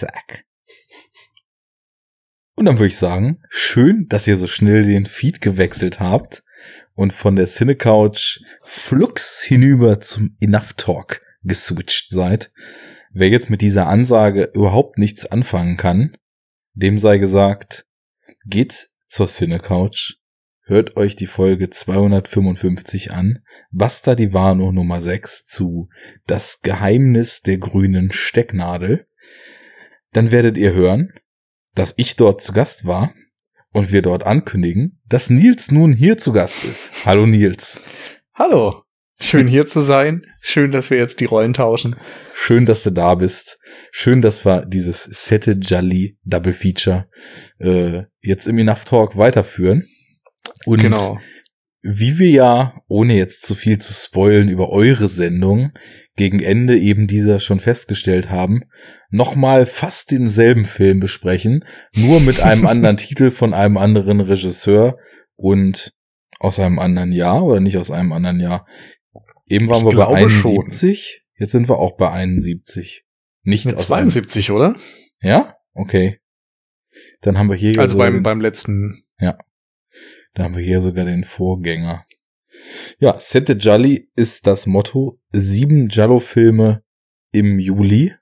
Zack. Und dann würde ich sagen, schön, dass ihr so schnell den Feed gewechselt habt und von der Cinecouch flux hinüber zum Enough Talk geswitcht seid. Wer jetzt mit dieser Ansage überhaupt nichts anfangen kann, dem sei gesagt, geht zur Cinecouch, hört euch die Folge 255 an, Basta di Vano Nummer 6 zu Das Geheimnis der grünen Stecknadel. Dann werdet ihr hören, dass ich dort zu Gast war und wir dort ankündigen, dass Nils nun hier zu Gast ist. Hallo Nils. Hallo. Schön hier zu sein. Schön, dass wir jetzt die Rollen tauschen. Schön, dass du da bist. Schön, dass wir dieses Sette Jolly Double Feature äh, jetzt im Enough Talk weiterführen. Und genau. wie wir ja, ohne jetzt zu viel zu spoilen über eure Sendung, gegen Ende eben dieser schon festgestellt haben, nochmal fast denselben Film besprechen, nur mit einem anderen Titel von einem anderen Regisseur und aus einem anderen Jahr oder nicht aus einem anderen Jahr. Eben waren ich wir bei 71, schon. jetzt sind wir auch bei 71. Nicht Mit aus 72, einem. oder? Ja? Okay. Dann haben wir hier Also beim, beim letzten. Ja. Da haben wir hier sogar den Vorgänger. Ja, Sette Jolly ist das Motto. Sieben Jallo-Filme im Juli.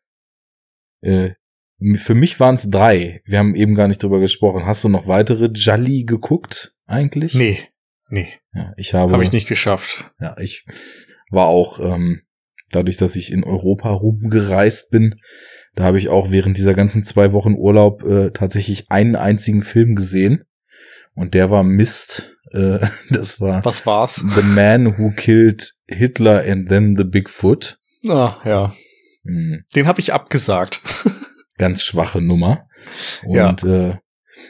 Äh, für mich waren es drei. Wir haben eben gar nicht drüber gesprochen. Hast du noch weitere Jolly geguckt eigentlich? Nee. Nee. Ja, ich habe. Habe ich nicht geschafft. Ja, ich war auch ähm, dadurch, dass ich in Europa rumgereist bin, da habe ich auch während dieser ganzen zwei Wochen Urlaub äh, tatsächlich einen einzigen Film gesehen und der war Mist. Äh, das war Was war's? The Man Who Killed Hitler and Then the Bigfoot. Ah, ja. Hm. Den habe ich abgesagt. Ganz schwache Nummer. Und ja. äh,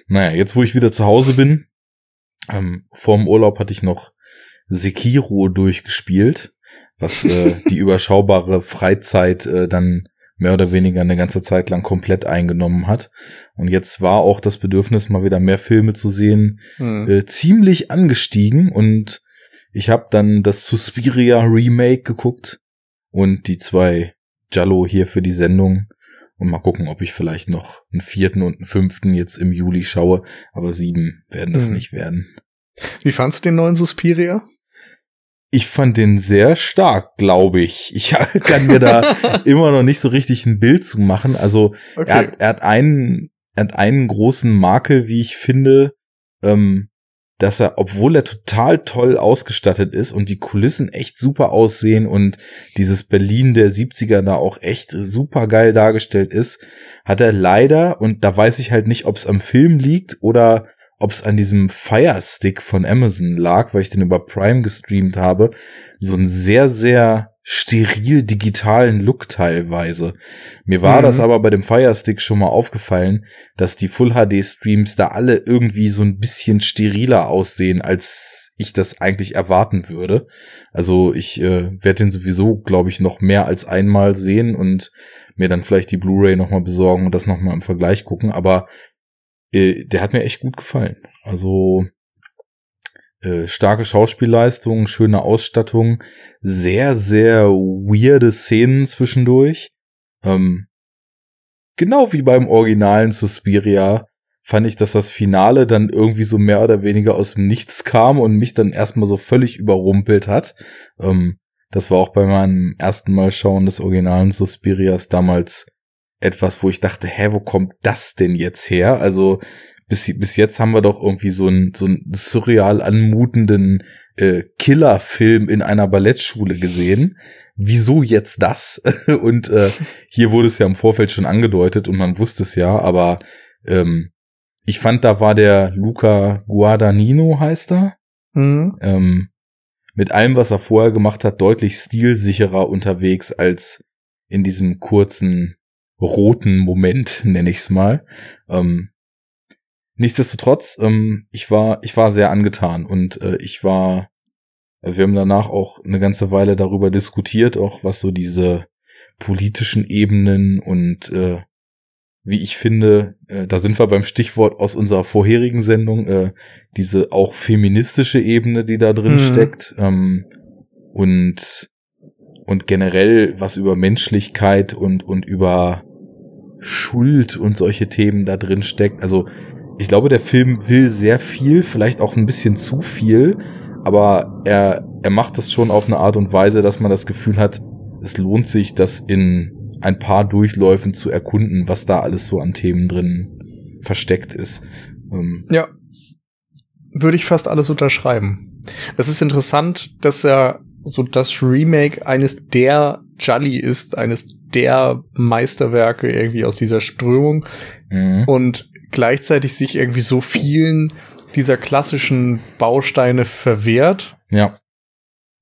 naja, jetzt wo ich wieder zu Hause bin, ähm, vorm Urlaub hatte ich noch Sekiro durchgespielt was äh, die überschaubare Freizeit äh, dann mehr oder weniger eine ganze Zeit lang komplett eingenommen hat. Und jetzt war auch das Bedürfnis, mal wieder mehr Filme zu sehen, mhm. äh, ziemlich angestiegen. Und ich habe dann das Suspiria Remake geguckt und die zwei Jallo hier für die Sendung. Und mal gucken, ob ich vielleicht noch einen vierten und einen fünften jetzt im Juli schaue. Aber sieben werden das mhm. nicht werden. Wie fandst du den neuen Suspiria? Ich fand den sehr stark, glaube ich. Ich kann mir da immer noch nicht so richtig ein Bild zu machen. Also okay. er, hat, er hat einen, er hat einen großen Makel, wie ich finde, ähm, dass er, obwohl er total toll ausgestattet ist und die Kulissen echt super aussehen und dieses Berlin der 70er da auch echt super geil dargestellt ist, hat er leider, und da weiß ich halt nicht, ob es am Film liegt oder ob es an diesem Fire Stick von Amazon lag, weil ich den über Prime gestreamt habe, so einen sehr, sehr steril digitalen Look teilweise. Mir war mhm. das aber bei dem Fire Stick schon mal aufgefallen, dass die Full HD Streams da alle irgendwie so ein bisschen steriler aussehen, als ich das eigentlich erwarten würde. Also ich äh, werde den sowieso, glaube ich, noch mehr als einmal sehen und mir dann vielleicht die Blu-ray nochmal besorgen und das nochmal im Vergleich gucken. Aber äh, der hat mir echt gut gefallen. Also äh, starke Schauspielleistung, schöne Ausstattung, sehr, sehr weirde Szenen zwischendurch. Ähm, genau wie beim originalen Suspiria fand ich, dass das Finale dann irgendwie so mehr oder weniger aus dem Nichts kam und mich dann erstmal so völlig überrumpelt hat. Ähm, das war auch bei meinem ersten Mal schauen des originalen Suspirias damals etwas, wo ich dachte, hä, wo kommt das denn jetzt her? Also bis, bis jetzt haben wir doch irgendwie so einen so einen surreal anmutenden äh, Killerfilm in einer Ballettschule gesehen. Wieso jetzt das? und äh, hier wurde es ja im Vorfeld schon angedeutet und man wusste es ja, aber ähm, ich fand, da war der Luca Guadagnino, heißt er, mhm. ähm, mit allem, was er vorher gemacht hat, deutlich stilsicherer unterwegs als in diesem kurzen roten Moment, nenne ich es mal. Ähm, nichtsdestotrotz, ähm, ich war, ich war sehr angetan und äh, ich war, äh, wir haben danach auch eine ganze Weile darüber diskutiert, auch was so diese politischen Ebenen und äh, wie ich finde, äh, da sind wir beim Stichwort aus unserer vorherigen Sendung, äh, diese auch feministische Ebene, die da drin mhm. steckt. Ähm, und und generell was über Menschlichkeit und und über Schuld und solche Themen da drin steckt. Also ich glaube, der Film will sehr viel, vielleicht auch ein bisschen zu viel, aber er, er macht das schon auf eine Art und Weise, dass man das Gefühl hat, es lohnt sich, das in ein paar Durchläufen zu erkunden, was da alles so an Themen drin versteckt ist. Ähm ja. Würde ich fast alles unterschreiben. Es ist interessant, dass er so das Remake eines der Jolly ist, eines der Meisterwerke irgendwie aus dieser Strömung mhm. und gleichzeitig sich irgendwie so vielen dieser klassischen Bausteine verwehrt. Ja.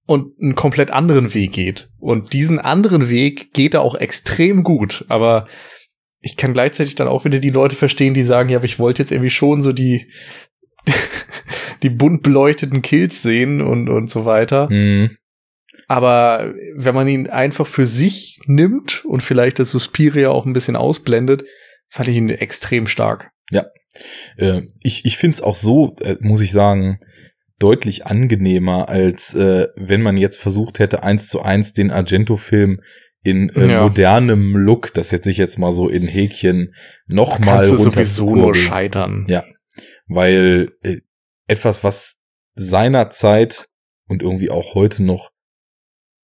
Und einen komplett anderen Weg geht. Und diesen anderen Weg geht er auch extrem gut. Aber ich kann gleichzeitig dann auch wieder die Leute verstehen, die sagen, ja, aber ich wollte jetzt irgendwie schon so die, die bunt beleuchteten Kills sehen und, und so weiter. Mhm. Aber wenn man ihn einfach für sich nimmt und vielleicht das Suspiria auch ein bisschen ausblendet, fand ich ihn extrem stark. Ja. Äh, ich ich finde es auch so, äh, muss ich sagen, deutlich angenehmer, als äh, wenn man jetzt versucht hätte, eins zu eins den Argento-Film in äh, ja. modernem Look, das jetzt sich jetzt mal so in Häkchen nochmal runter sowieso nur scheitern. Ja, weil äh, etwas, was seiner Zeit und irgendwie auch heute noch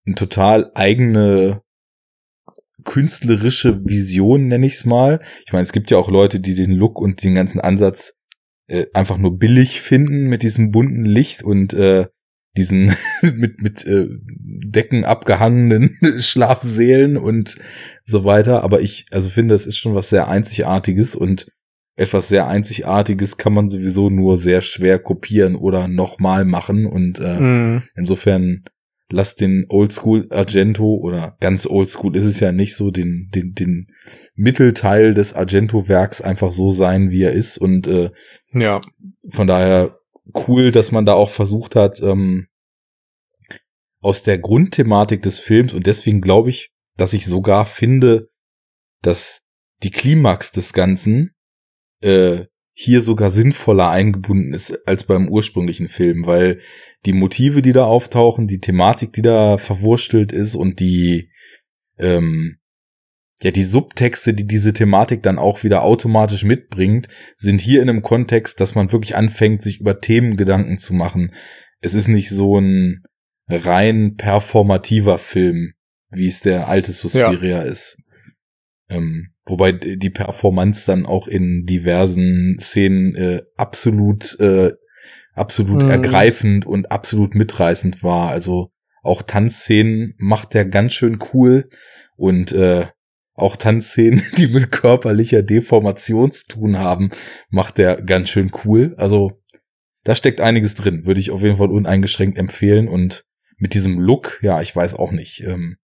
eine total eigene künstlerische Vision, nenne ich es mal. Ich meine, es gibt ja auch Leute, die den Look und den ganzen Ansatz äh, einfach nur billig finden mit diesem bunten Licht und äh, diesen mit mit äh, Decken abgehangenen Schlafsälen und so weiter. Aber ich also finde, es ist schon was sehr Einzigartiges und etwas sehr Einzigartiges kann man sowieso nur sehr schwer kopieren oder nochmal machen und äh, mm. insofern lass den Oldschool Argento oder ganz Oldschool ist es ja nicht so, den, den, den Mittelteil des Argento-Werks einfach so sein, wie er ist. Und äh, ja. von daher cool, dass man da auch versucht hat, ähm, aus der Grundthematik des Films, und deswegen glaube ich, dass ich sogar finde, dass die Klimax des Ganzen äh, hier sogar sinnvoller eingebunden ist als beim ursprünglichen Film, weil die Motive, die da auftauchen, die Thematik, die da verwurstelt ist und die, ähm, ja, die Subtexte, die diese Thematik dann auch wieder automatisch mitbringt, sind hier in einem Kontext, dass man wirklich anfängt, sich über Themen Gedanken zu machen. Es ist nicht so ein rein performativer Film, wie es der alte Suspiria ja. ist. Ähm, wobei die Performance dann auch in diversen Szenen äh, absolut äh, absolut mhm. ergreifend und absolut mitreißend war. Also auch Tanzszenen macht er ganz schön cool und äh, auch Tanzszenen, die mit körperlicher Deformation zu tun haben, macht er ganz schön cool. Also da steckt einiges drin, würde ich auf jeden Fall uneingeschränkt empfehlen und mit diesem Look, ja, ich weiß auch nicht, ähm,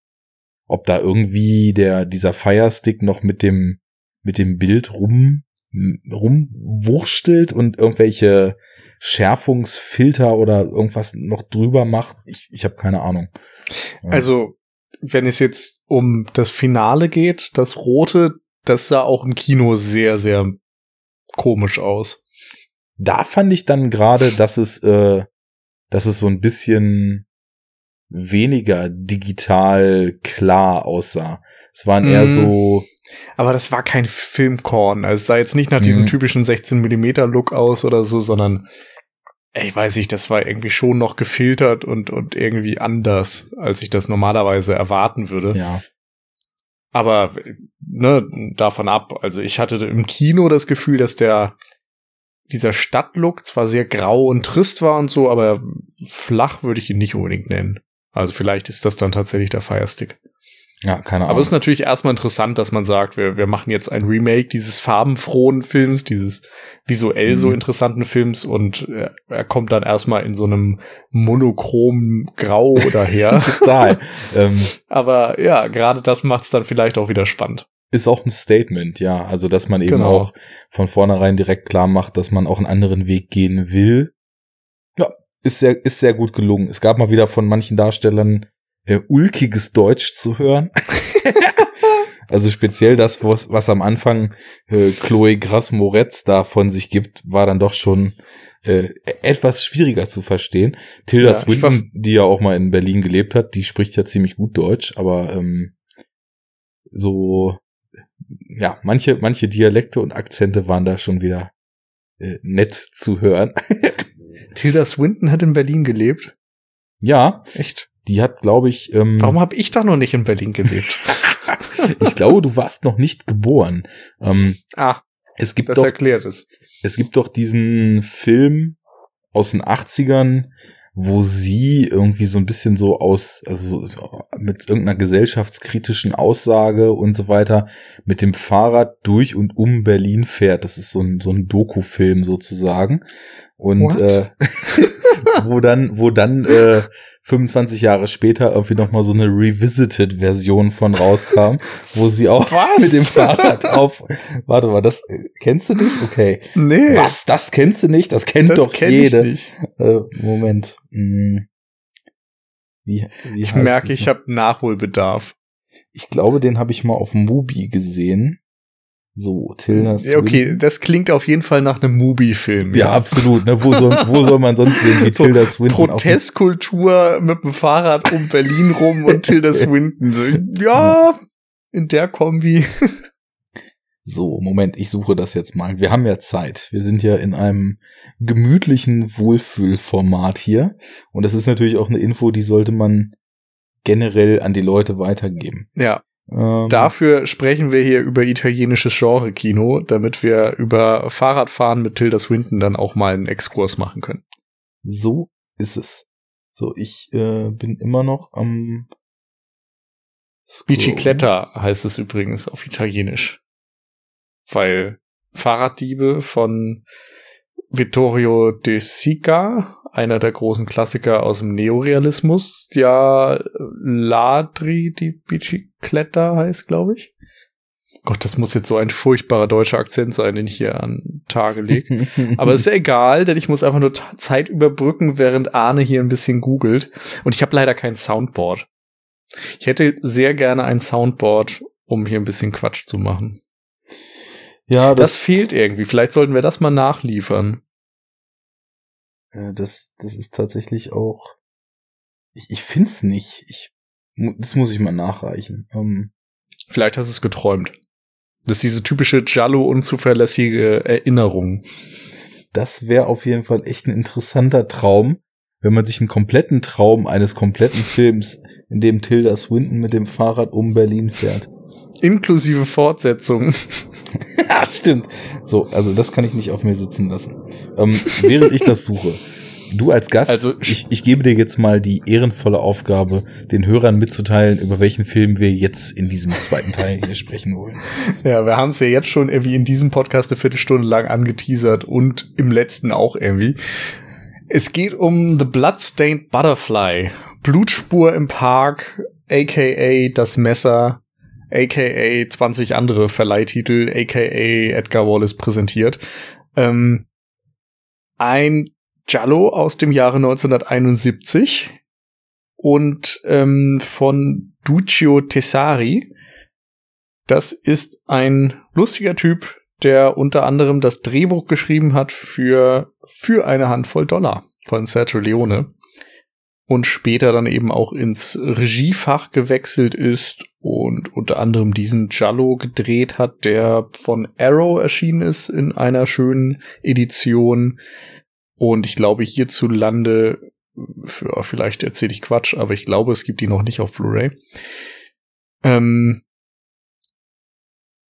ob da irgendwie der dieser Firestick noch mit dem mit dem Bild rum rumwurstelt und irgendwelche Schärfungsfilter oder irgendwas noch drüber macht. Ich, ich habe keine Ahnung. Also, wenn es jetzt um das Finale geht, das Rote, das sah auch im Kino sehr, sehr komisch aus. Da fand ich dann gerade, dass es, äh, dass es so ein bisschen weniger digital klar aussah. Es waren eher mm. so. Aber das war kein Filmkorn. Also es sah jetzt nicht nach diesem mm. typischen 16 Millimeter Look aus oder so, sondern ich weiß nicht, das war irgendwie schon noch gefiltert und, und irgendwie anders, als ich das normalerweise erwarten würde. Ja. Aber, ne, davon ab. Also ich hatte im Kino das Gefühl, dass der, dieser Stadtlook zwar sehr grau und trist war und so, aber flach würde ich ihn nicht unbedingt nennen. Also vielleicht ist das dann tatsächlich der Firestick. Ja, keine Ahnung. Aber es ist natürlich erstmal interessant, dass man sagt, wir, wir machen jetzt ein Remake dieses farbenfrohen Films, dieses visuell mhm. so interessanten Films und er, er kommt dann erstmal in so einem monochrom Grau daher. Total. ähm, Aber ja, gerade das macht es dann vielleicht auch wieder spannend. Ist auch ein Statement, ja. Also, dass man eben genau. auch von vornherein direkt klar macht, dass man auch einen anderen Weg gehen will. Ja, ist sehr, ist sehr gut gelungen. Es gab mal wieder von manchen Darstellern äh, ulkiges Deutsch zu hören. also speziell das, was, was am Anfang äh, Chloe Grass Moretz da von sich gibt, war dann doch schon äh, etwas schwieriger zu verstehen. Tilda ja, Swinton, die ja auch mal in Berlin gelebt hat, die spricht ja ziemlich gut Deutsch, aber ähm, so ja, manche, manche Dialekte und Akzente waren da schon wieder äh, nett zu hören. Tilda Swinton hat in Berlin gelebt. Ja. Echt? Die hat, glaube ich. Ähm, Warum habe ich da noch nicht in Berlin gelebt? ich glaube, du warst noch nicht geboren. Ähm, ah, es gibt das doch, erklärt es. Es gibt doch diesen Film aus den 80ern, wo sie irgendwie so ein bisschen so aus, also mit irgendeiner gesellschaftskritischen Aussage und so weiter mit dem Fahrrad durch und um Berlin fährt. Das ist so ein, so ein Doku-Film sozusagen. Und äh, wo dann, wo dann äh, 25 Jahre später irgendwie noch mal so eine Revisited-Version von rauskam, wo sie auch Was? mit dem Fahrrad auf. Warte mal, das kennst du nicht? Okay. Nee. Was? Das kennst du nicht? Das kennt das doch kenn jede. Ich nicht. Äh, Moment. Hm. Wie, wie ich merke, ich habe Nachholbedarf. Ich glaube, den habe ich mal auf Mubi gesehen. So, Tilda Swinton. Okay, das klingt auf jeden Fall nach einem Mubi-Film. Ja. ja, absolut. Ne? Wo, soll, wo soll man sonst sehen, wie so Tilda Swinton? Protestkultur mit dem Fahrrad um Berlin rum und Tilda Swinton. So, ja, in der Kombi. so, Moment, ich suche das jetzt mal. Wir haben ja Zeit. Wir sind ja in einem gemütlichen Wohlfühlformat hier. Und das ist natürlich auch eine Info, die sollte man generell an die Leute weitergeben. Ja. Ähm, Dafür sprechen wir hier über italienisches Genre-Kino, damit wir über Fahrradfahren mit Tilda Swinton dann auch mal einen Exkurs machen können. So ist es. So, ich äh, bin immer noch am Bicicletta heißt es übrigens auf Italienisch. Weil Fahrraddiebe von Vittorio De Sica, einer der großen Klassiker aus dem Neorealismus, ja Ladri di Bicicletta heißt, glaube ich. Gott, das muss jetzt so ein furchtbarer deutscher Akzent sein, den ich hier an Tage lege. Aber ist ja egal, denn ich muss einfach nur Zeit überbrücken, während Arne hier ein bisschen googelt. Und ich habe leider kein Soundboard. Ich hätte sehr gerne ein Soundboard, um hier ein bisschen Quatsch zu machen. Ja, das, das fehlt irgendwie. Vielleicht sollten wir das mal nachliefern. Äh, das, das ist tatsächlich auch. Ich, ich find's nicht. Ich, das muss ich mal nachreichen. Ähm, Vielleicht hast du es geträumt. Das ist diese typische Jallo unzuverlässige Erinnerung. Das wäre auf jeden Fall echt ein interessanter Traum, wenn man sich einen kompletten Traum eines kompletten Films, in dem Tilda Swinton mit dem Fahrrad um Berlin fährt. Inklusive Fortsetzung. ja, stimmt. So, also das kann ich nicht auf mir sitzen lassen. Ähm, während ich das suche, du als Gast, also, ich, ich gebe dir jetzt mal die ehrenvolle Aufgabe, den Hörern mitzuteilen, über welchen Film wir jetzt in diesem zweiten Teil hier sprechen wollen. Ja, wir haben es ja jetzt schon irgendwie in diesem Podcast eine Viertelstunde lang angeteasert und im letzten auch irgendwie. Es geht um The Bloodstained Butterfly. Blutspur im Park, aka das Messer, aka 20 andere Verleihtitel, aka Edgar Wallace präsentiert. Ähm, ein Giallo aus dem Jahre 1971 und ähm, von Duccio Tessari. Das ist ein lustiger Typ, der unter anderem das Drehbuch geschrieben hat für für eine Handvoll Dollar von Sergio Leone und später dann eben auch ins Regiefach gewechselt ist und unter anderem diesen Jallo gedreht hat, der von Arrow erschienen ist in einer schönen Edition. Und ich glaube hierzulande, für, vielleicht erzähle ich Quatsch, aber ich glaube, es gibt die noch nicht auf Blu-ray. Ähm,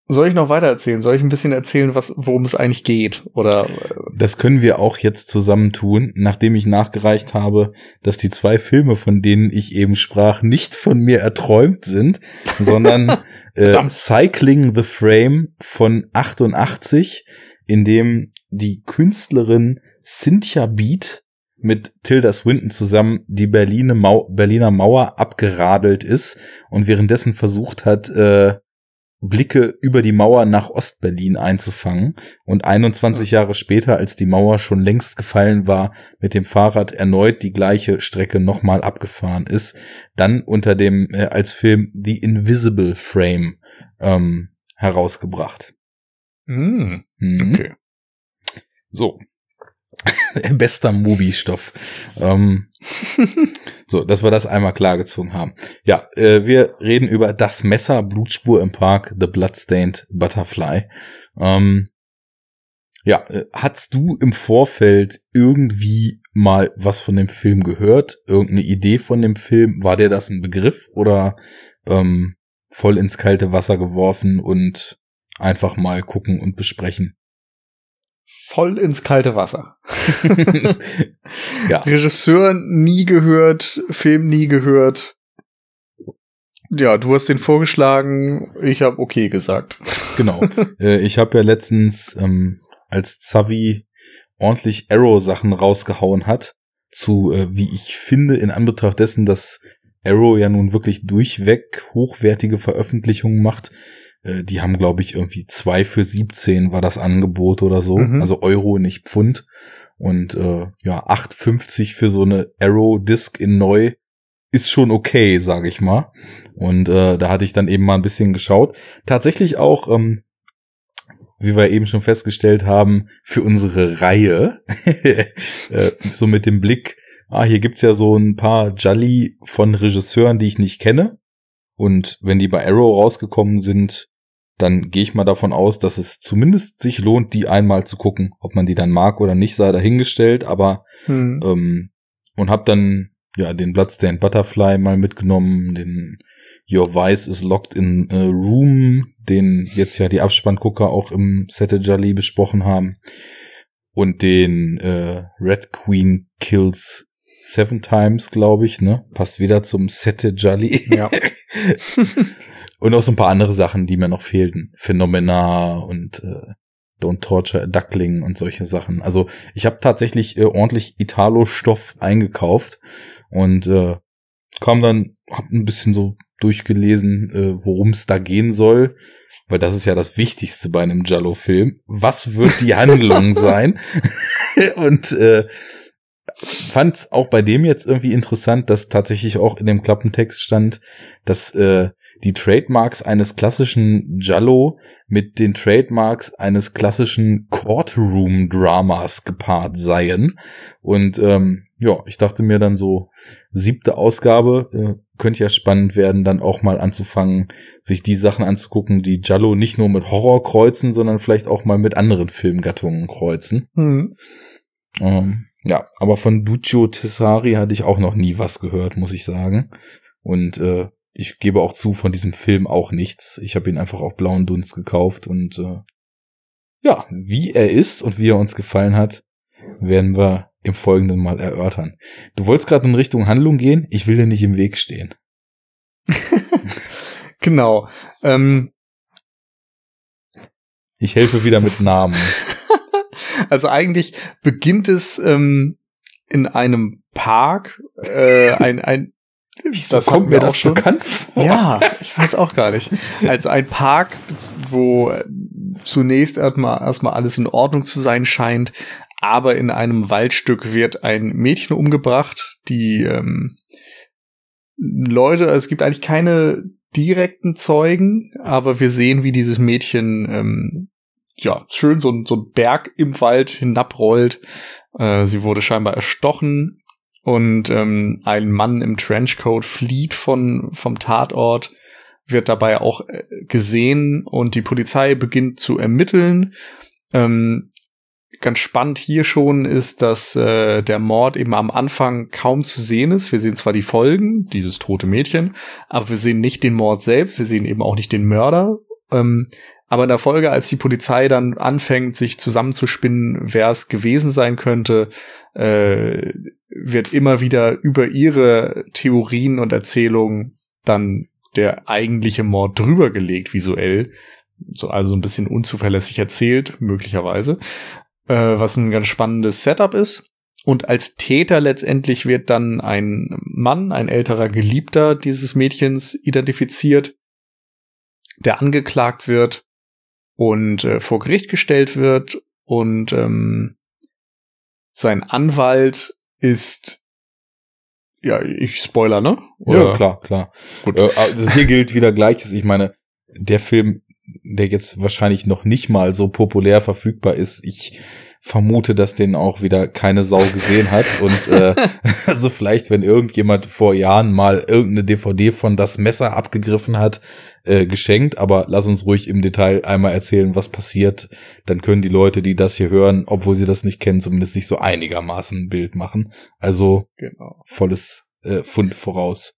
soll ich noch weiter erzählen? Soll ich ein bisschen erzählen, was, worum es eigentlich geht? Oder? Äh, das können wir auch jetzt zusammen tun, nachdem ich nachgereicht habe, dass die zwei Filme, von denen ich eben sprach, nicht von mir erträumt sind, sondern äh, Cycling the Frame von 88, in dem die Künstlerin Cynthia Beat mit Tilda Swinton zusammen die Berliner, Mau Berliner Mauer abgeradelt ist und währenddessen versucht hat, äh, Blicke über die Mauer nach Ostberlin einzufangen und 21 Jahre später, als die Mauer schon längst gefallen war, mit dem Fahrrad erneut die gleiche Strecke nochmal abgefahren ist, dann unter dem äh, als Film The Invisible Frame ähm, herausgebracht. Mm, okay. So. Bester Movie-Stoff. Ähm, so, dass wir das einmal klargezogen haben. Ja, äh, wir reden über das Messer, Blutspur im Park, The Bloodstained Butterfly. Ähm, ja, äh, hast du im Vorfeld irgendwie mal was von dem Film gehört? Irgendeine Idee von dem Film? War dir das ein Begriff oder ähm, voll ins kalte Wasser geworfen und einfach mal gucken und besprechen? Voll ins kalte Wasser. ja. Regisseur nie gehört, Film nie gehört. Ja, du hast den vorgeschlagen, ich habe okay gesagt. Genau. äh, ich habe ja letztens, ähm, als Zavi ordentlich Arrow-Sachen rausgehauen hat, zu, äh, wie ich finde, in Anbetracht dessen, dass Arrow ja nun wirklich durchweg hochwertige Veröffentlichungen macht, äh, die haben, glaube ich, irgendwie zwei für 17 war das Angebot oder so. Mhm. Also Euro, nicht Pfund. Und äh, ja, 8,50 für so eine Arrow-Disc in neu ist schon okay, sage ich mal. Und äh, da hatte ich dann eben mal ein bisschen geschaut. Tatsächlich auch, ähm, wie wir eben schon festgestellt haben, für unsere Reihe, äh, so mit dem Blick, ah, hier gibt's ja so ein paar Jolly von Regisseuren, die ich nicht kenne. Und wenn die bei Arrow rausgekommen sind, dann gehe ich mal davon aus, dass es zumindest sich lohnt, die einmal zu gucken. Ob man die dann mag oder nicht, sei dahingestellt, aber hm. ähm, und hab dann ja den Bloodstained Butterfly mal mitgenommen, den Your Vice is Locked in a Room, den jetzt ja die Abspanngucker auch im Sette Jolly besprochen haben. Und den äh, Red Queen Kills Seven Times, glaube ich, ne? Passt wieder zum Sette Jolly. Ja. und auch so ein paar andere Sachen, die mir noch fehlten. Phenomena und äh, Don't Torture a Duckling und solche Sachen. Also ich habe tatsächlich äh, ordentlich Italo-Stoff eingekauft und äh, kam dann, hab ein bisschen so durchgelesen, äh, worum es da gehen soll. Weil das ist ja das Wichtigste bei einem Jallo-Film. Was wird die Handlung sein? und äh, fand auch bei dem jetzt irgendwie interessant, dass tatsächlich auch in dem Klappentext stand, dass äh, die Trademarks eines klassischen Jallo mit den Trademarks eines klassischen Courtroom-Dramas gepaart seien. Und ähm, ja, ich dachte mir dann so, siebte Ausgabe, äh, könnte ja spannend werden, dann auch mal anzufangen, sich die Sachen anzugucken, die Jallo nicht nur mit Horror kreuzen, sondern vielleicht auch mal mit anderen Filmgattungen kreuzen. Mhm. Ähm, ja, aber von Duccio Tessari hatte ich auch noch nie was gehört, muss ich sagen. Und äh, ich gebe auch zu, von diesem Film auch nichts. Ich habe ihn einfach auf blauen Dunst gekauft und äh, ja, wie er ist und wie er uns gefallen hat, werden wir im Folgenden mal erörtern. Du wolltest gerade in Richtung Handlung gehen, ich will dir nicht im Weg stehen. genau. Ähm, ich helfe wieder mit Namen. also eigentlich beginnt es ähm, in einem Park, äh, ein, ein Wieso das kommt mir das schon bekannt vor? Ja, ich weiß auch gar nicht. Also ein Park, wo zunächst erstmal erstmal alles in Ordnung zu sein scheint, aber in einem Waldstück wird ein Mädchen umgebracht, die ähm, Leute, es gibt eigentlich keine direkten Zeugen, aber wir sehen, wie dieses Mädchen ähm, ja schön so, so ein Berg im Wald hinabrollt. Äh, sie wurde scheinbar erstochen und ähm, ein Mann im Trenchcoat flieht von vom Tatort, wird dabei auch äh, gesehen und die Polizei beginnt zu ermitteln. Ähm, ganz spannend hier schon ist, dass äh, der Mord eben am Anfang kaum zu sehen ist. Wir sehen zwar die Folgen, dieses tote Mädchen, aber wir sehen nicht den Mord selbst, wir sehen eben auch nicht den Mörder. Ähm, aber in der Folge, als die Polizei dann anfängt, sich zusammenzuspinnen, wer es gewesen sein könnte, äh, wird immer wieder über ihre Theorien und Erzählungen dann der eigentliche Mord drüber gelegt, visuell. So, also ein bisschen unzuverlässig erzählt, möglicherweise. Äh, was ein ganz spannendes Setup ist. Und als Täter letztendlich wird dann ein Mann, ein älterer Geliebter dieses Mädchens identifiziert, der angeklagt wird und äh, vor Gericht gestellt wird und ähm, sein Anwalt ist ja, ich spoiler, ne? Oder? Ja, klar, klar. Gut. Äh, also hier gilt wieder Gleiches. Ich meine, der Film, der jetzt wahrscheinlich noch nicht mal so populär verfügbar ist, ich vermute, dass den auch wieder keine Sau gesehen hat. Und äh, also vielleicht, wenn irgendjemand vor Jahren mal irgendeine DVD von das Messer abgegriffen hat, äh, geschenkt, aber lass uns ruhig im Detail einmal erzählen, was passiert. Dann können die Leute, die das hier hören, obwohl sie das nicht kennen, zumindest sich so einigermaßen ein Bild machen. Also genau. volles äh, Fund voraus.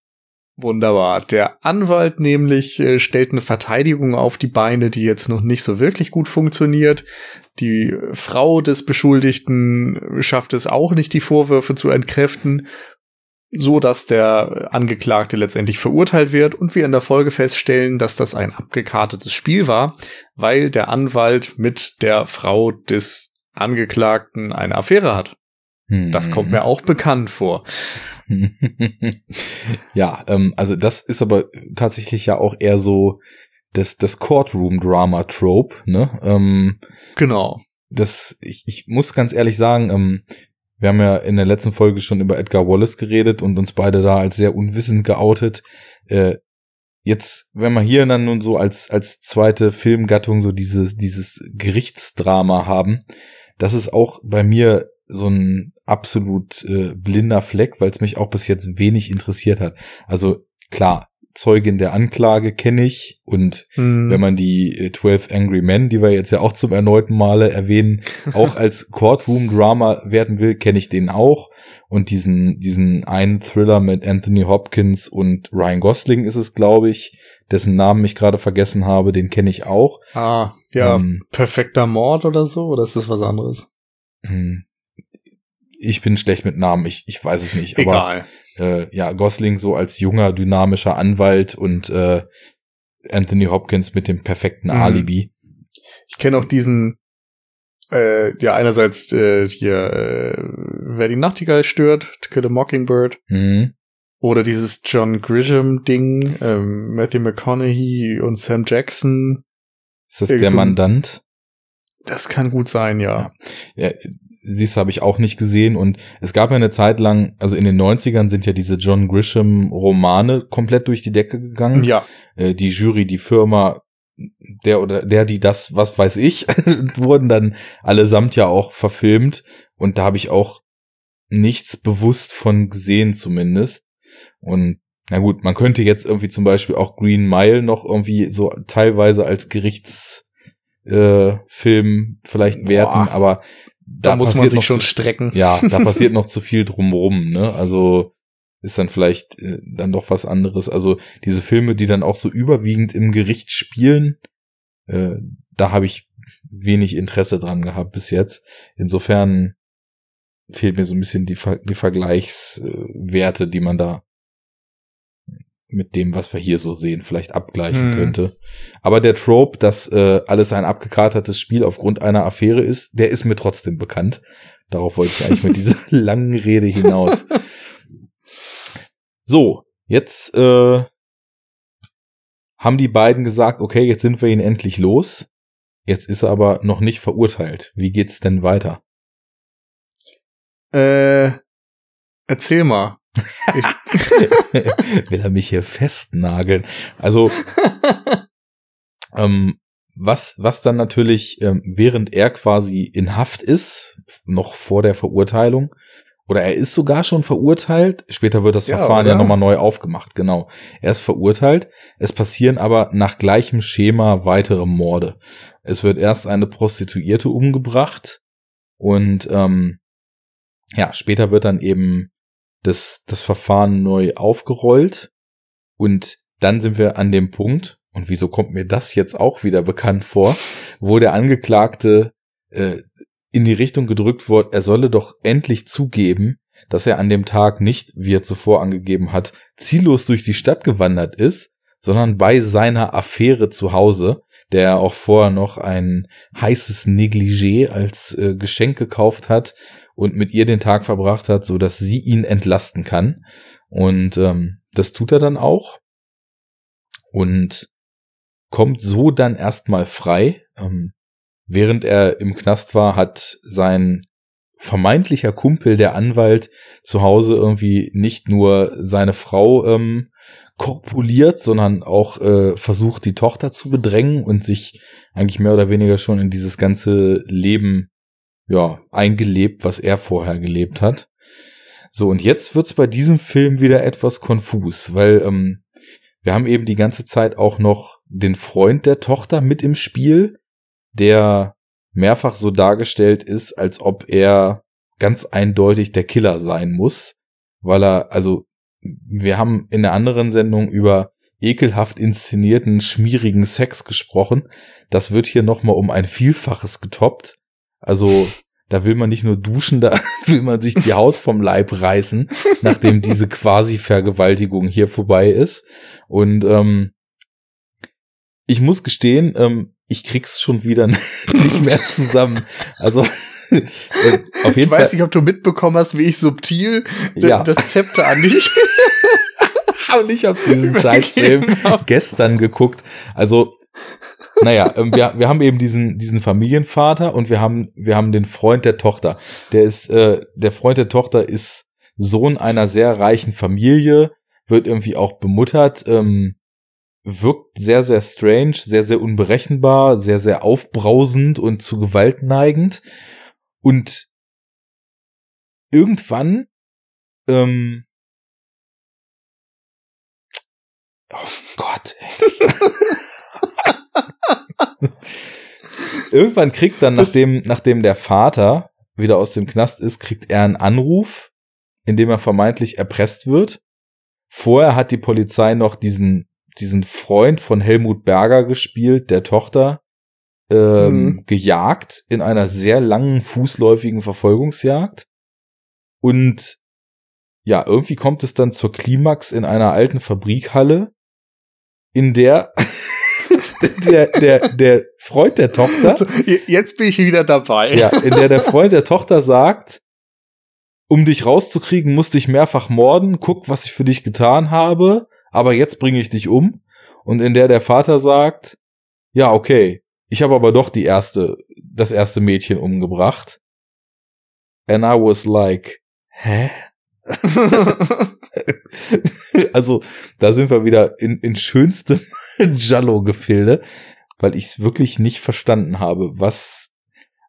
Wunderbar. Der Anwalt nämlich äh, stellt eine Verteidigung auf die Beine, die jetzt noch nicht so wirklich gut funktioniert. Die Frau des Beschuldigten schafft es auch nicht, die Vorwürfe zu entkräften, so dass der Angeklagte letztendlich verurteilt wird und wir in der Folge feststellen, dass das ein abgekartetes Spiel war, weil der Anwalt mit der Frau des Angeklagten eine Affäre hat. Das kommt mir auch bekannt vor. ja, ähm, also das ist aber tatsächlich ja auch eher so das, das Courtroom-Drama-Trope, ne? Ähm, genau. Das, ich, ich muss ganz ehrlich sagen, ähm, wir haben ja in der letzten Folge schon über Edgar Wallace geredet und uns beide da als sehr unwissend geoutet. Äh, jetzt, wenn wir hier dann nun so als, als zweite Filmgattung so dieses, dieses Gerichtsdrama haben, das ist auch bei mir so ein absolut äh, blinder Fleck, weil es mich auch bis jetzt wenig interessiert hat. Also klar, Zeugin der Anklage kenne ich und hm. wenn man die äh, 12 Angry Men, die wir jetzt ja auch zum erneuten Male erwähnen, auch als Courtroom Drama werden will, kenne ich den auch und diesen diesen einen Thriller mit Anthony Hopkins und Ryan Gosling ist es, glaube ich, dessen Namen ich gerade vergessen habe, den kenne ich auch. Ah, ja, ähm, perfekter Mord oder so oder ist das was anderes? Hm ich bin schlecht mit Namen, ich, ich weiß es nicht. Egal. Aber äh, ja, Gosling so als junger, dynamischer Anwalt und äh, Anthony Hopkins mit dem perfekten mhm. Alibi. Ich kenne auch diesen, äh, ja, einerseits äh, hier, äh, wer die Nachtigall stört, To Kill a Mockingbird. Mhm. Oder dieses John Grisham-Ding, ähm, Matthew McConaughey und Sam Jackson. Ist das Irgend der Mandant? Das kann gut sein, ja. ja. Siehst habe ich auch nicht gesehen und es gab ja eine Zeit lang, also in den 90ern sind ja diese John Grisham Romane komplett durch die Decke gegangen. Ja. Äh, die Jury, die Firma, der oder der, die das, was weiß ich, wurden dann allesamt ja auch verfilmt und da habe ich auch nichts bewusst von gesehen zumindest und na gut, man könnte jetzt irgendwie zum Beispiel auch Green Mile noch irgendwie so teilweise als Gerichtsfilm äh, vielleicht Boah. werten, aber da, da muss man sich schon zu, strecken. Ja, da passiert noch zu viel drumrum, ne? Also ist dann vielleicht äh, dann doch was anderes. Also diese Filme, die dann auch so überwiegend im Gericht spielen, äh, da habe ich wenig Interesse dran gehabt bis jetzt. Insofern fehlt mir so ein bisschen die, die Vergleichswerte, die man da mit dem, was wir hier so sehen, vielleicht abgleichen hm. könnte. Aber der Trope, dass äh, alles ein abgekartetes Spiel aufgrund einer Affäre ist, der ist mir trotzdem bekannt. Darauf wollte ich eigentlich mit dieser langen Rede hinaus. So, jetzt äh, haben die beiden gesagt, okay, jetzt sind wir ihn endlich los. Jetzt ist er aber noch nicht verurteilt. Wie geht's denn weiter? Äh, erzähl mal. Will er mich hier festnageln? Also, ähm, was, was dann natürlich, ähm, während er quasi in Haft ist, noch vor der Verurteilung, oder er ist sogar schon verurteilt, später wird das ja, Verfahren oder? ja nochmal neu aufgemacht, genau. Er ist verurteilt, es passieren aber nach gleichem Schema weitere Morde. Es wird erst eine Prostituierte umgebracht und ähm, ja, später wird dann eben das, das Verfahren neu aufgerollt. Und dann sind wir an dem Punkt, und wieso kommt mir das jetzt auch wieder bekannt vor, wo der Angeklagte äh, in die Richtung gedrückt wird, er solle doch endlich zugeben, dass er an dem Tag nicht, wie er zuvor angegeben hat, ziellos durch die Stadt gewandert ist, sondern bei seiner Affäre zu Hause, der er auch vorher noch ein heißes Negligé als äh, Geschenk gekauft hat und mit ihr den Tag verbracht hat, so dass sie ihn entlasten kann. Und ähm, das tut er dann auch und kommt so dann erstmal frei. Ähm, während er im Knast war, hat sein vermeintlicher Kumpel, der Anwalt, zu Hause irgendwie nicht nur seine Frau ähm, korpuliert, sondern auch äh, versucht, die Tochter zu bedrängen und sich eigentlich mehr oder weniger schon in dieses ganze Leben ja, eingelebt, was er vorher gelebt hat. So, und jetzt wird's bei diesem Film wieder etwas konfus, weil ähm, wir haben eben die ganze Zeit auch noch den Freund der Tochter mit im Spiel, der mehrfach so dargestellt ist, als ob er ganz eindeutig der Killer sein muss, weil er, also wir haben in der anderen Sendung über ekelhaft inszenierten, schmierigen Sex gesprochen. Das wird hier nochmal um ein Vielfaches getoppt. Also da will man nicht nur duschen, da will man sich die Haut vom Leib reißen, nachdem diese quasi Vergewaltigung hier vorbei ist. Und ähm, ich muss gestehen, ähm, ich krieg's schon wieder nicht mehr zusammen. Also äh, auf jeden ich weiß Fall. nicht, ob du mitbekommen hast, wie ich subtil ja. das Zepter an dich. Und ich habe diesen Scheißfilm genau. gestern geguckt. Also, naja, ähm, wir, wir haben eben diesen, diesen Familienvater und wir haben, wir haben den Freund der Tochter. Der ist, äh, der Freund der Tochter ist Sohn einer sehr reichen Familie, wird irgendwie auch bemuttert, ähm, wirkt sehr, sehr strange, sehr, sehr unberechenbar, sehr, sehr aufbrausend und zu Gewalt neigend. Und irgendwann, ähm, oh Gott, irgendwann kriegt dann, nachdem, nachdem der Vater wieder aus dem Knast ist, kriegt er einen Anruf, in dem er vermeintlich erpresst wird. Vorher hat die Polizei noch diesen, diesen Freund von Helmut Berger gespielt, der Tochter, ähm, mhm. gejagt in einer sehr langen fußläufigen Verfolgungsjagd. Und ja, irgendwie kommt es dann zur Klimax in einer alten Fabrikhalle, in der der, der, der Freund der Tochter. Jetzt bin ich wieder dabei. Ja, in der der Freund der Tochter sagt, um dich rauszukriegen, musste ich mehrfach morden, guck, was ich für dich getan habe, aber jetzt bringe ich dich um. Und in der der Vater sagt, ja, okay, ich habe aber doch die erste, das erste Mädchen umgebracht. And I was like, hä? also, da sind wir wieder in, in schönstem Jallo-Gefilde, weil ich es wirklich nicht verstanden habe, was,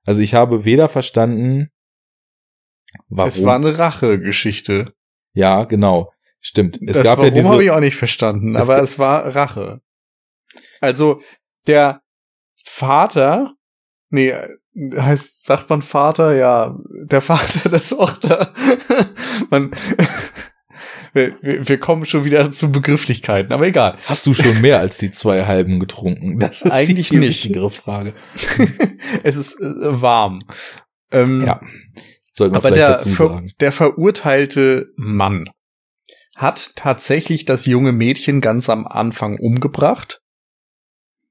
also ich habe weder verstanden, warum. Es war eine Rache-Geschichte. Ja, genau. Stimmt. Es das gab warum ja diese, habe ich auch nicht verstanden, aber es war Rache. Also, der, Vater, nee, heißt, sagt man Vater? Ja, der Vater der Tochter. man, wir, wir kommen schon wieder zu Begrifflichkeiten, aber egal. Hast du schon mehr als die zwei halben getrunken? Das ist eigentlich die nicht. wichtigere Frage. es ist äh, warm. Ähm, ja. Soll man aber der, ver der verurteilte Mann hat tatsächlich das junge Mädchen ganz am Anfang umgebracht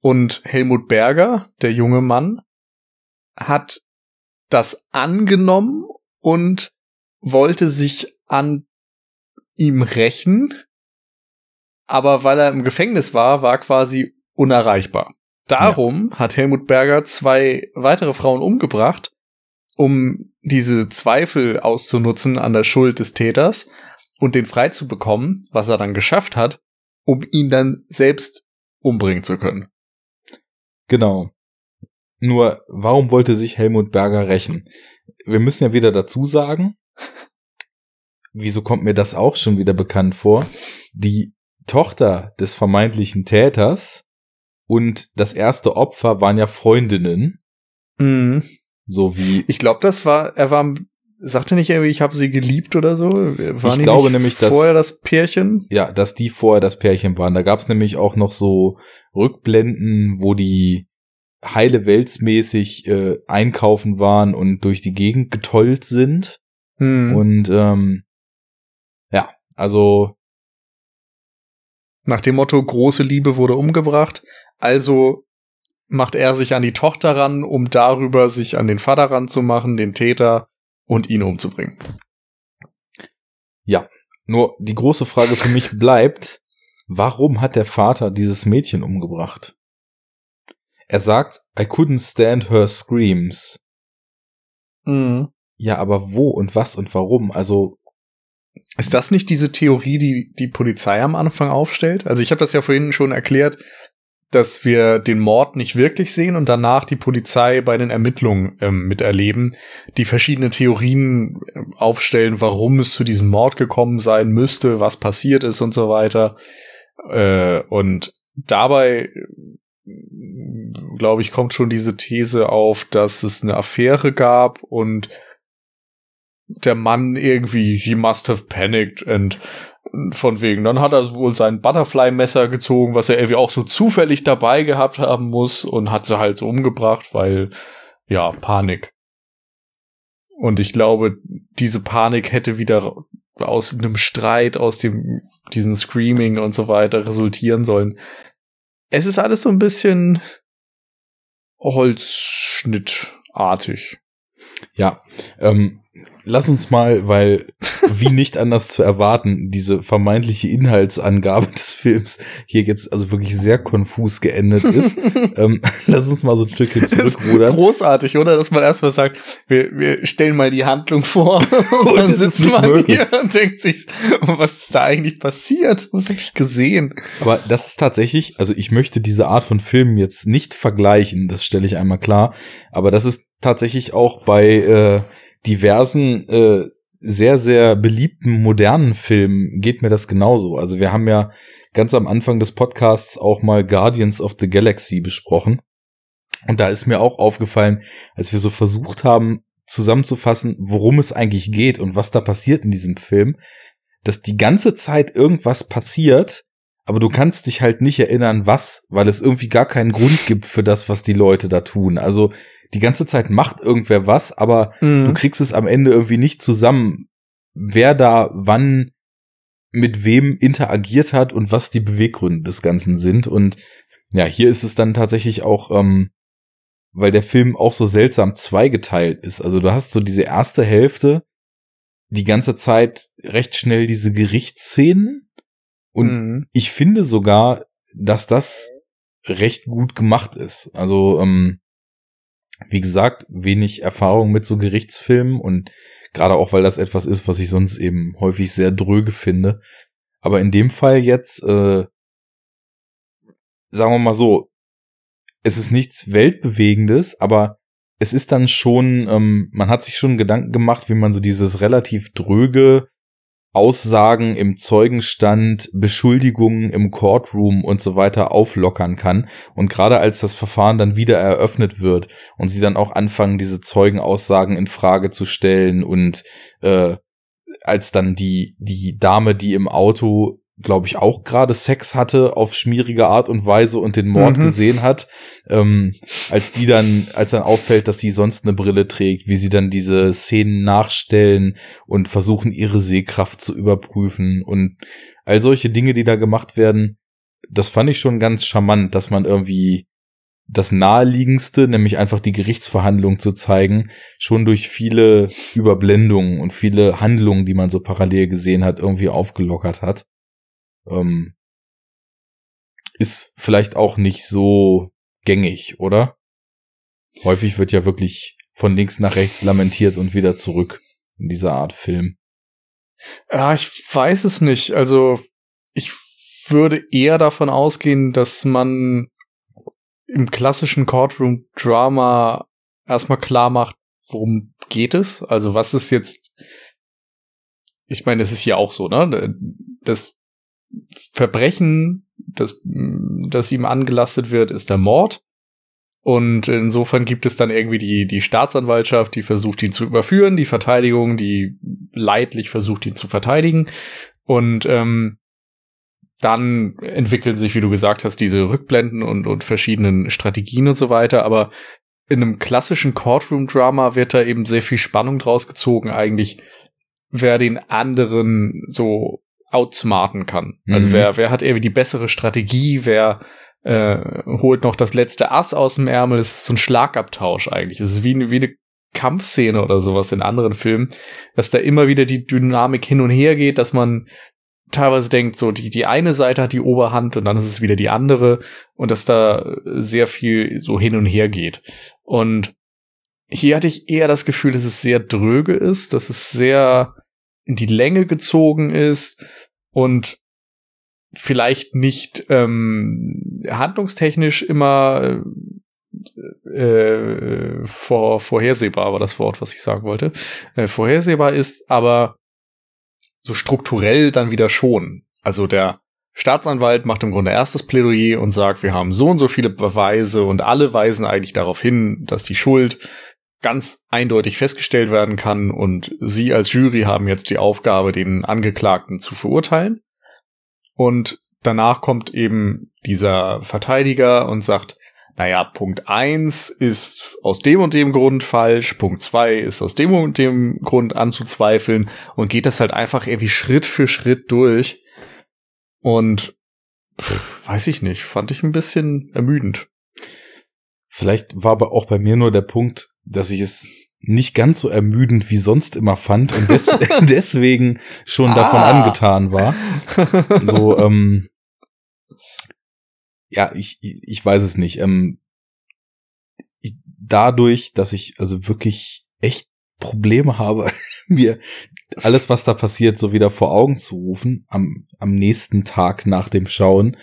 und Helmut Berger, der junge Mann, hat das angenommen und wollte sich an ihm rächen, aber weil er im Gefängnis war, war quasi unerreichbar. Darum ja. hat Helmut Berger zwei weitere Frauen umgebracht, um diese Zweifel auszunutzen an der Schuld des Täters und den frei zu bekommen, was er dann geschafft hat, um ihn dann selbst umbringen zu können. Genau. Nur, warum wollte sich Helmut Berger rächen? Wir müssen ja wieder dazu sagen, wieso kommt mir das auch schon wieder bekannt vor? Die Tochter des vermeintlichen Täters und das erste Opfer waren ja Freundinnen. Mhm. So wie. Ich glaube, das war, er war Sagt er nicht irgendwie, ich habe sie geliebt oder so? War ich glaube nämlich, dass vorher das Pärchen. Ja, dass die vorher das Pärchen waren. Da gab es nämlich auch noch so Rückblenden, wo die heile Weltsmäßig äh, einkaufen waren und durch die Gegend getollt sind. Hm. Und ähm, also nach dem Motto große Liebe wurde umgebracht, also macht er sich an die Tochter ran, um darüber sich an den Vater ranzumachen, den Täter und ihn umzubringen. Ja, nur die große Frage für mich bleibt, warum hat der Vater dieses Mädchen umgebracht? Er sagt, I couldn't stand her screams. Mhm. Ja, aber wo und was und warum? Also ist das nicht diese Theorie, die die Polizei am Anfang aufstellt? Also ich habe das ja vorhin schon erklärt. dass wir den Mord nicht wirklich sehen und danach die Polizei bei den Ermittlungen ähm, miterleben, die verschiedene Theorien äh, aufstellen, warum es zu diesem Mord gekommen sein müsste, was passiert ist und so weiter. Äh, und dabei, glaube ich, kommt schon diese These auf, dass es eine Affäre gab und der Mann irgendwie, he must have panicked and von wegen. Dann hat er wohl sein Butterfly-Messer gezogen, was er irgendwie auch so zufällig dabei gehabt haben muss und hat sie halt so umgebracht, weil, ja, Panik. Und ich glaube, diese Panik hätte wieder aus einem Streit, aus dem, diesen Screaming und so weiter resultieren sollen. Es ist alles so ein bisschen Holzschnittartig. Ja, ähm, lass uns mal, weil wie nicht anders zu erwarten, diese vermeintliche Inhaltsangabe des Films hier jetzt also wirklich sehr konfus geendet ist. ähm, lass uns mal so ein Stückchen zurückrudern. Großartig, oder? Dass man erstmal sagt, wir, wir stellen mal die Handlung vor und dann sitzt man möglich. hier und denkt sich, was ist da eigentlich passiert? Was habe ich gesehen? Aber das ist tatsächlich, also ich möchte diese Art von Filmen jetzt nicht vergleichen, das stelle ich einmal klar. Aber das ist tatsächlich auch bei äh, diversen äh, sehr, sehr beliebten modernen Filmen geht mir das genauso. Also wir haben ja ganz am Anfang des Podcasts auch mal Guardians of the Galaxy besprochen. Und da ist mir auch aufgefallen, als wir so versucht haben zusammenzufassen, worum es eigentlich geht und was da passiert in diesem Film, dass die ganze Zeit irgendwas passiert, aber du kannst dich halt nicht erinnern, was, weil es irgendwie gar keinen Grund gibt für das, was die Leute da tun. Also die ganze Zeit macht irgendwer was, aber mhm. du kriegst es am Ende irgendwie nicht zusammen, wer da wann mit wem interagiert hat und was die Beweggründe des Ganzen sind. Und ja, hier ist es dann tatsächlich auch, ähm, weil der Film auch so seltsam zweigeteilt ist. Also du hast so diese erste Hälfte, die ganze Zeit recht schnell diese Gerichtsszenen. Und mhm. ich finde sogar, dass das recht gut gemacht ist. Also ähm, wie gesagt, wenig Erfahrung mit so Gerichtsfilmen und gerade auch, weil das etwas ist, was ich sonst eben häufig sehr dröge finde. Aber in dem Fall jetzt, äh, sagen wir mal so, es ist nichts Weltbewegendes, aber es ist dann schon, ähm, man hat sich schon Gedanken gemacht, wie man so dieses relativ dröge Aussagen im Zeugenstand, Beschuldigungen im Courtroom und so weiter auflockern kann. Und gerade als das Verfahren dann wieder eröffnet wird und sie dann auch anfangen, diese Zeugenaussagen in Frage zu stellen und äh, als dann die, die Dame, die im Auto glaube ich, auch gerade Sex hatte auf schmierige Art und Weise und den Mord mhm. gesehen hat, ähm, als die dann, als dann auffällt, dass sie sonst eine Brille trägt, wie sie dann diese Szenen nachstellen und versuchen, ihre Sehkraft zu überprüfen und all solche Dinge, die da gemacht werden, das fand ich schon ganz charmant, dass man irgendwie das naheliegendste, nämlich einfach die Gerichtsverhandlung zu zeigen, schon durch viele Überblendungen und viele Handlungen, die man so parallel gesehen hat, irgendwie aufgelockert hat ähm, ist vielleicht auch nicht so gängig, oder? Häufig wird ja wirklich von links nach rechts lamentiert und wieder zurück in dieser Art Film. Ja, ich weiß es nicht. Also ich würde eher davon ausgehen, dass man im klassischen Courtroom-Drama erstmal klar macht, worum geht es. Also was ist jetzt, ich meine, es ist ja auch so, ne? Das Verbrechen, das, das ihm angelastet wird, ist der Mord. Und insofern gibt es dann irgendwie die, die Staatsanwaltschaft, die versucht, ihn zu überführen, die Verteidigung, die leidlich versucht, ihn zu verteidigen. Und ähm, dann entwickeln sich, wie du gesagt hast, diese Rückblenden und, und verschiedenen Strategien und so weiter. Aber in einem klassischen Courtroom-Drama wird da eben sehr viel Spannung draus gezogen, eigentlich, wer den anderen so outsmarten kann. Also mhm. Also wer, wer hat irgendwie die bessere Strategie, wer äh, holt noch das letzte Ass aus dem Ärmel, das ist so ein Schlagabtausch eigentlich. Das ist wie, eine, wie eine Kampfszene oder sowas in anderen Filmen, dass da immer wieder die Dynamik hin und her geht, dass man teilweise denkt, so die, die eine Seite hat die Oberhand und dann ist es wieder die andere und dass da sehr viel so hin und her geht. Und hier hatte ich eher das Gefühl, dass es sehr dröge ist, dass es sehr in die Länge gezogen ist und vielleicht nicht ähm, handlungstechnisch immer äh, vor, vorhersehbar war das Wort, was ich sagen wollte, äh, vorhersehbar ist, aber so strukturell dann wieder schon. Also der Staatsanwalt macht im Grunde erstes Plädoyer und sagt, wir haben so und so viele Beweise und alle weisen eigentlich darauf hin, dass die Schuld ganz eindeutig festgestellt werden kann und Sie als Jury haben jetzt die Aufgabe, den Angeklagten zu verurteilen. Und danach kommt eben dieser Verteidiger und sagt, naja, Punkt eins ist aus dem und dem Grund falsch, Punkt zwei ist aus dem und dem Grund anzuzweifeln und geht das halt einfach irgendwie Schritt für Schritt durch. Und pff, weiß ich nicht, fand ich ein bisschen ermüdend. Vielleicht war aber auch bei mir nur der Punkt, dass ich es nicht ganz so ermüdend wie sonst immer fand und des deswegen schon ah. davon angetan war. So, ähm, ja, ich, ich weiß es nicht. Ähm, ich, dadurch, dass ich also wirklich echt Probleme habe, mir alles, was da passiert, so wieder vor Augen zu rufen, am, am nächsten Tag nach dem Schauen,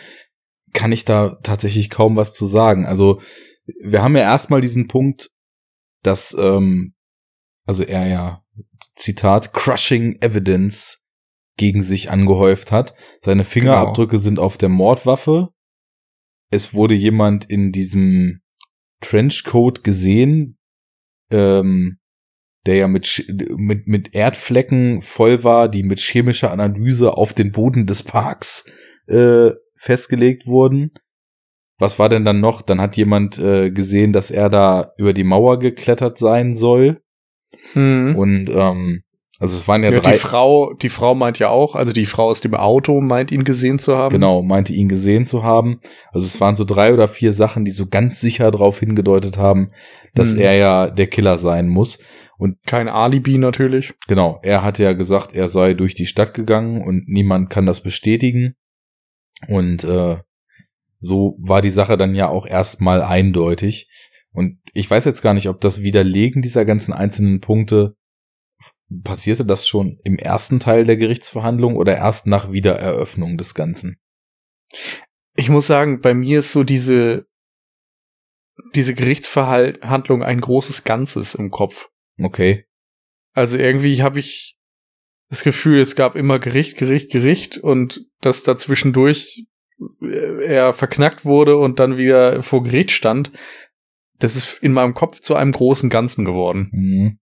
kann ich da tatsächlich kaum was zu sagen. Also, wir haben ja erstmal diesen Punkt, dass, ähm, also er ja, Zitat, crushing evidence gegen sich angehäuft hat. Seine Fingerabdrücke genau. sind auf der Mordwaffe es wurde jemand in diesem Trenchcoat gesehen, ähm, der ja mit, mit, mit Erdflecken voll war, die mit chemischer Analyse auf den Boden des Parks äh, festgelegt wurden. Was war denn dann noch? Dann hat jemand äh, gesehen, dass er da über die Mauer geklettert sein soll. Hm. Und ähm, also es waren ja, ja drei. Die Frau, die Frau meint ja auch, also die Frau aus dem Auto meint ihn gesehen zu haben. Genau, meinte ihn gesehen zu haben. Also es waren so drei oder vier Sachen, die so ganz sicher darauf hingedeutet haben, dass hm. er ja der Killer sein muss. Und kein Alibi natürlich. Genau, er hatte ja gesagt, er sei durch die Stadt gegangen und niemand kann das bestätigen. Und äh, so war die Sache dann ja auch erstmal eindeutig. Und ich weiß jetzt gar nicht, ob das Widerlegen dieser ganzen einzelnen Punkte passierte das schon im ersten Teil der Gerichtsverhandlung oder erst nach Wiedereröffnung des Ganzen? Ich muss sagen, bei mir ist so diese, diese Gerichtsverhandlung ein großes Ganzes im Kopf. Okay. Also irgendwie habe ich das Gefühl, es gab immer Gericht, Gericht, Gericht und dass dazwischendurch er verknackt wurde und dann wieder vor Gericht stand. Das ist in meinem Kopf zu einem großen Ganzen geworden. Mhm.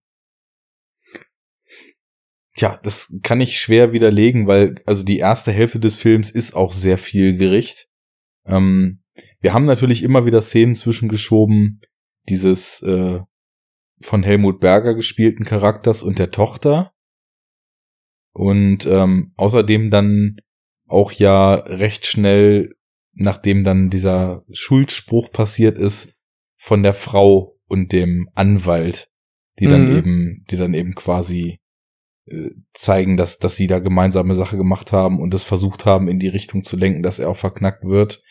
Tja, das kann ich schwer widerlegen, weil also die erste Hälfte des Films ist auch sehr viel Gericht. Ähm, wir haben natürlich immer wieder Szenen zwischengeschoben, dieses äh, von Helmut Berger gespielten Charakters und der Tochter. Und ähm, außerdem dann auch ja recht schnell, nachdem dann dieser Schuldspruch passiert ist, von der Frau und dem Anwalt, die dann mhm. eben, die dann eben quasi äh, zeigen, dass, dass sie da gemeinsame Sache gemacht haben und das versucht haben, in die Richtung zu lenken, dass er auch verknackt wird.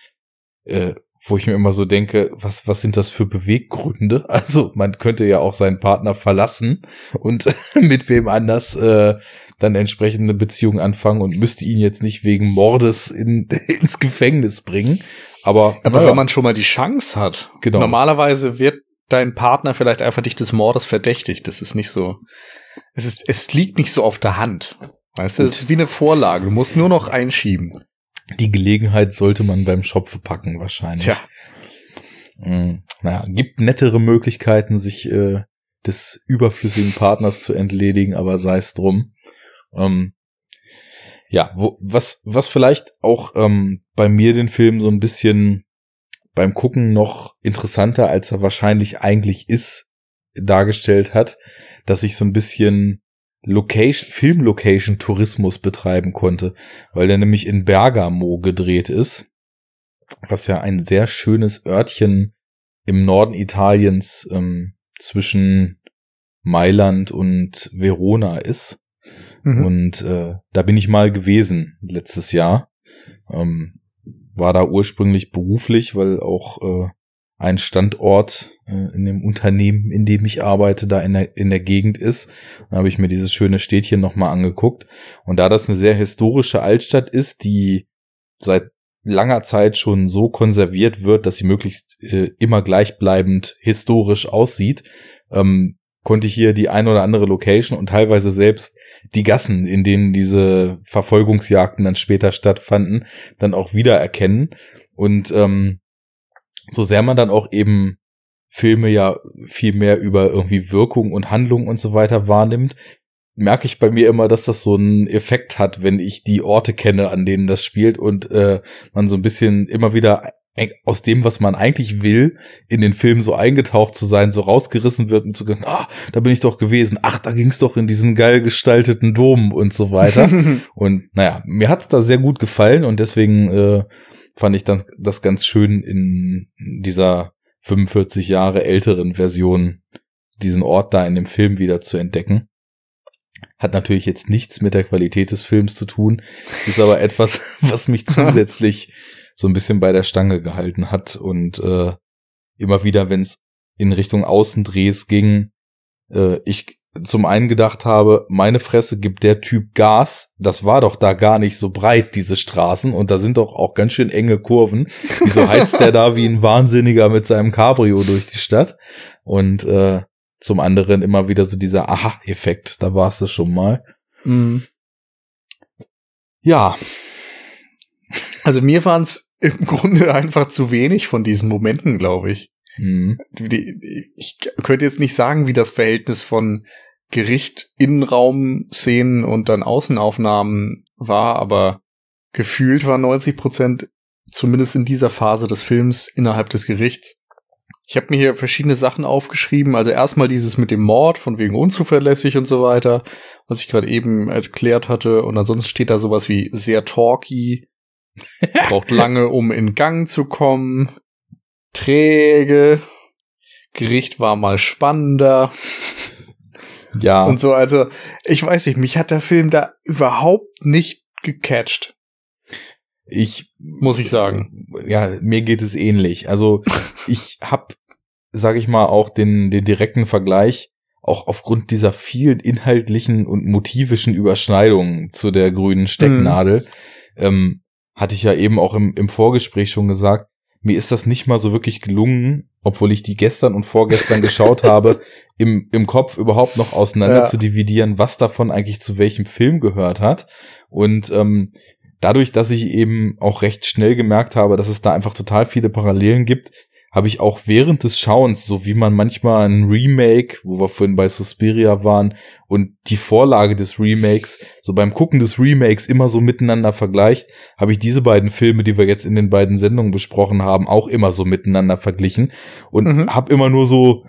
Äh, wo ich mir immer so denke, was, was sind das für Beweggründe? Also man könnte ja auch seinen Partner verlassen und mit wem anders äh, dann entsprechende Beziehung anfangen und müsste ihn jetzt nicht wegen Mordes in, ins Gefängnis bringen. Aber, Aber naja. wenn man schon mal die Chance hat, genau. normalerweise wird dein Partner vielleicht einfach dich des Mordes verdächtigt. Das ist nicht so es ist, es liegt nicht so auf der Hand. Weißt du, es ist wie eine Vorlage. Du musst nur noch einschieben. Die Gelegenheit sollte man beim Schopfe packen, wahrscheinlich. Tja. Mhm. Naja, gibt nettere Möglichkeiten, sich äh, des überflüssigen Partners zu entledigen, aber sei es drum. Ähm, ja, wo, was, was vielleicht auch ähm, bei mir den Film so ein bisschen beim Gucken noch interessanter, als er wahrscheinlich eigentlich ist, dargestellt hat, dass ich so ein bisschen Location, Film-Location-Tourismus betreiben konnte, weil der nämlich in Bergamo gedreht ist, was ja ein sehr schönes Örtchen im Norden Italiens ähm, zwischen Mailand und Verona ist. Mhm. Und äh, da bin ich mal gewesen letztes Jahr. Ähm, war da ursprünglich beruflich, weil auch äh, ein Standort äh, in dem Unternehmen, in dem ich arbeite, da in der, in der Gegend ist. Dann habe ich mir dieses schöne Städtchen nochmal angeguckt. Und da das eine sehr historische Altstadt ist, die seit langer Zeit schon so konserviert wird, dass sie möglichst äh, immer gleichbleibend historisch aussieht, ähm, konnte ich hier die ein oder andere Location und teilweise selbst die Gassen, in denen diese Verfolgungsjagden dann später stattfanden, dann auch wiedererkennen. Und ähm, so sehr man dann auch eben Filme ja viel mehr über irgendwie Wirkung und Handlung und so weiter wahrnimmt, merke ich bei mir immer, dass das so einen Effekt hat, wenn ich die Orte kenne, an denen das spielt und äh, man so ein bisschen immer wieder aus dem, was man eigentlich will, in den Film so eingetaucht zu sein, so rausgerissen wird und zu sagen, ah, da bin ich doch gewesen, ach, da ging's doch in diesen geil gestalteten Dom und so weiter. und naja, mir hat's da sehr gut gefallen und deswegen äh, fand ich das, das ganz schön in dieser 45 Jahre älteren Version diesen Ort da in dem Film wieder zu entdecken. Hat natürlich jetzt nichts mit der Qualität des Films zu tun, ist aber etwas, was mich zusätzlich so ein bisschen bei der Stange gehalten hat und äh, immer wieder, wenn es in Richtung Außendrehs ging, äh, ich zum einen gedacht habe, meine Fresse gibt der Typ Gas, das war doch da gar nicht so breit, diese Straßen, und da sind doch auch ganz schön enge Kurven. Wieso heizt der da wie ein Wahnsinniger mit seinem Cabrio durch die Stadt? Und äh, zum anderen immer wieder so dieser Aha-Effekt, da war es das schon mal. Mhm. Ja. Also mir waren es im Grunde einfach zu wenig von diesen Momenten, glaube ich. Mhm. Die, ich könnte jetzt nicht sagen, wie das Verhältnis von Gericht, Innenraum-Szenen und dann Außenaufnahmen war, aber gefühlt war 90 Prozent zumindest in dieser Phase des Films innerhalb des Gerichts. Ich habe mir hier verschiedene Sachen aufgeschrieben. Also erstmal dieses mit dem Mord von wegen unzuverlässig und so weiter, was ich gerade eben erklärt hatte. Und ansonsten steht da sowas wie sehr talky, braucht lange, um in Gang zu kommen, träge, Gericht war mal spannender. Ja. Und so, also, ich weiß nicht, mich hat der Film da überhaupt nicht gecatcht. Ich muss ich sagen. Ja, mir geht es ähnlich. Also ich habe, sage ich mal, auch den den direkten Vergleich auch aufgrund dieser vielen inhaltlichen und motivischen Überschneidungen zu der grünen Stecknadel mhm. ähm, hatte ich ja eben auch im, im Vorgespräch schon gesagt. Mir ist das nicht mal so wirklich gelungen, obwohl ich die gestern und vorgestern geschaut habe, im, im Kopf überhaupt noch auseinander ja. zu dividieren, was davon eigentlich zu welchem Film gehört hat. Und ähm, dadurch, dass ich eben auch recht schnell gemerkt habe, dass es da einfach total viele Parallelen gibt, habe ich auch während des Schauens, so wie man manchmal ein Remake, wo wir vorhin bei Suspiria waren, und die Vorlage des Remakes, so beim Gucken des Remakes immer so miteinander vergleicht, habe ich diese beiden Filme, die wir jetzt in den beiden Sendungen besprochen haben, auch immer so miteinander verglichen und mhm. habe immer nur so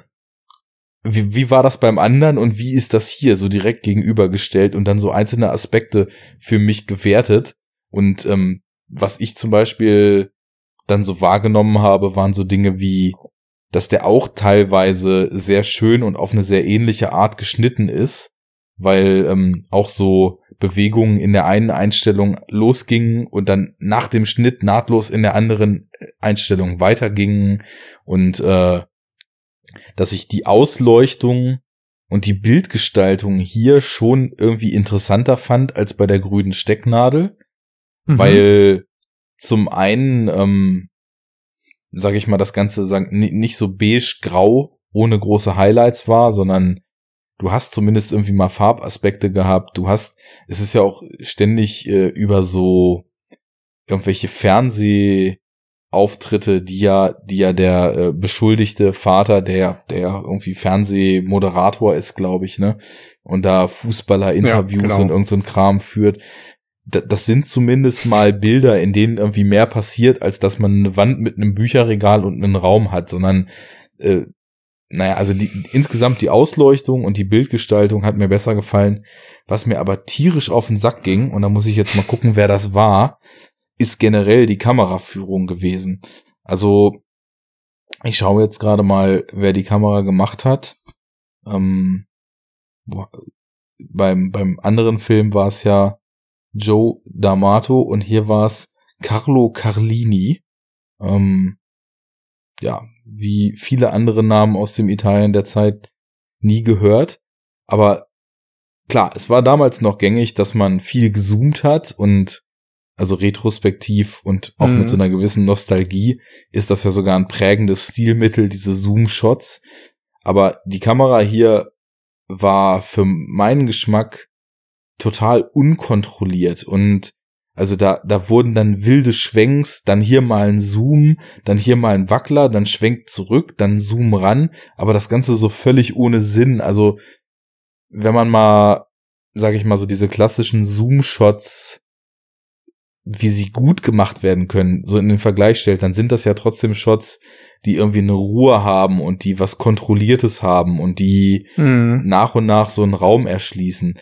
wie, wie war das beim anderen und wie ist das hier so direkt gegenübergestellt und dann so einzelne Aspekte für mich gewertet. Und ähm, was ich zum Beispiel dann so wahrgenommen habe, waren so Dinge wie, dass der auch teilweise sehr schön und auf eine sehr ähnliche Art geschnitten ist, weil ähm, auch so Bewegungen in der einen Einstellung losgingen und dann nach dem Schnitt nahtlos in der anderen Einstellung weitergingen und äh, dass ich die Ausleuchtung und die Bildgestaltung hier schon irgendwie interessanter fand als bei der grünen Stecknadel, mhm. weil zum einen, ähm, sage ich mal, das Ganze nicht so beige-grau ohne große Highlights war, sondern du hast zumindest irgendwie mal Farbaspekte gehabt. Du hast, es ist ja auch ständig äh, über so irgendwelche Fernseh Auftritte, die ja, die ja der äh, beschuldigte Vater, der, der irgendwie Fernsehmoderator ist, glaube ich, ne? Und da Fußballer-Interviews ja, genau. und irgend so ein Kram führt. Das sind zumindest mal Bilder, in denen irgendwie mehr passiert, als dass man eine Wand mit einem Bücherregal und einen Raum hat, sondern äh, naja, also die, insgesamt die Ausleuchtung und die Bildgestaltung hat mir besser gefallen. Was mir aber tierisch auf den Sack ging, und da muss ich jetzt mal gucken, wer das war, ist generell die Kameraführung gewesen. Also ich schaue jetzt gerade mal, wer die Kamera gemacht hat. Ähm, beim, beim anderen Film war es ja Joe D'Amato und hier war es Carlo Carlini. Ähm, ja, wie viele andere Namen aus dem Italien der Zeit nie gehört. Aber klar, es war damals noch gängig, dass man viel gezoomt hat und also retrospektiv und auch mhm. mit so einer gewissen Nostalgie ist das ja sogar ein prägendes Stilmittel, diese Zoom-Shots. Aber die Kamera hier war für meinen Geschmack total unkontrolliert und also da, da wurden dann wilde Schwenks, dann hier mal ein Zoom, dann hier mal ein Wackler, dann schwenkt zurück, dann Zoom ran, aber das Ganze so völlig ohne Sinn. Also wenn man mal, sag ich mal, so diese klassischen Zoom-Shots, wie sie gut gemacht werden können, so in den Vergleich stellt, dann sind das ja trotzdem Shots, die irgendwie eine Ruhe haben und die was Kontrolliertes haben und die mhm. nach und nach so einen Raum erschließen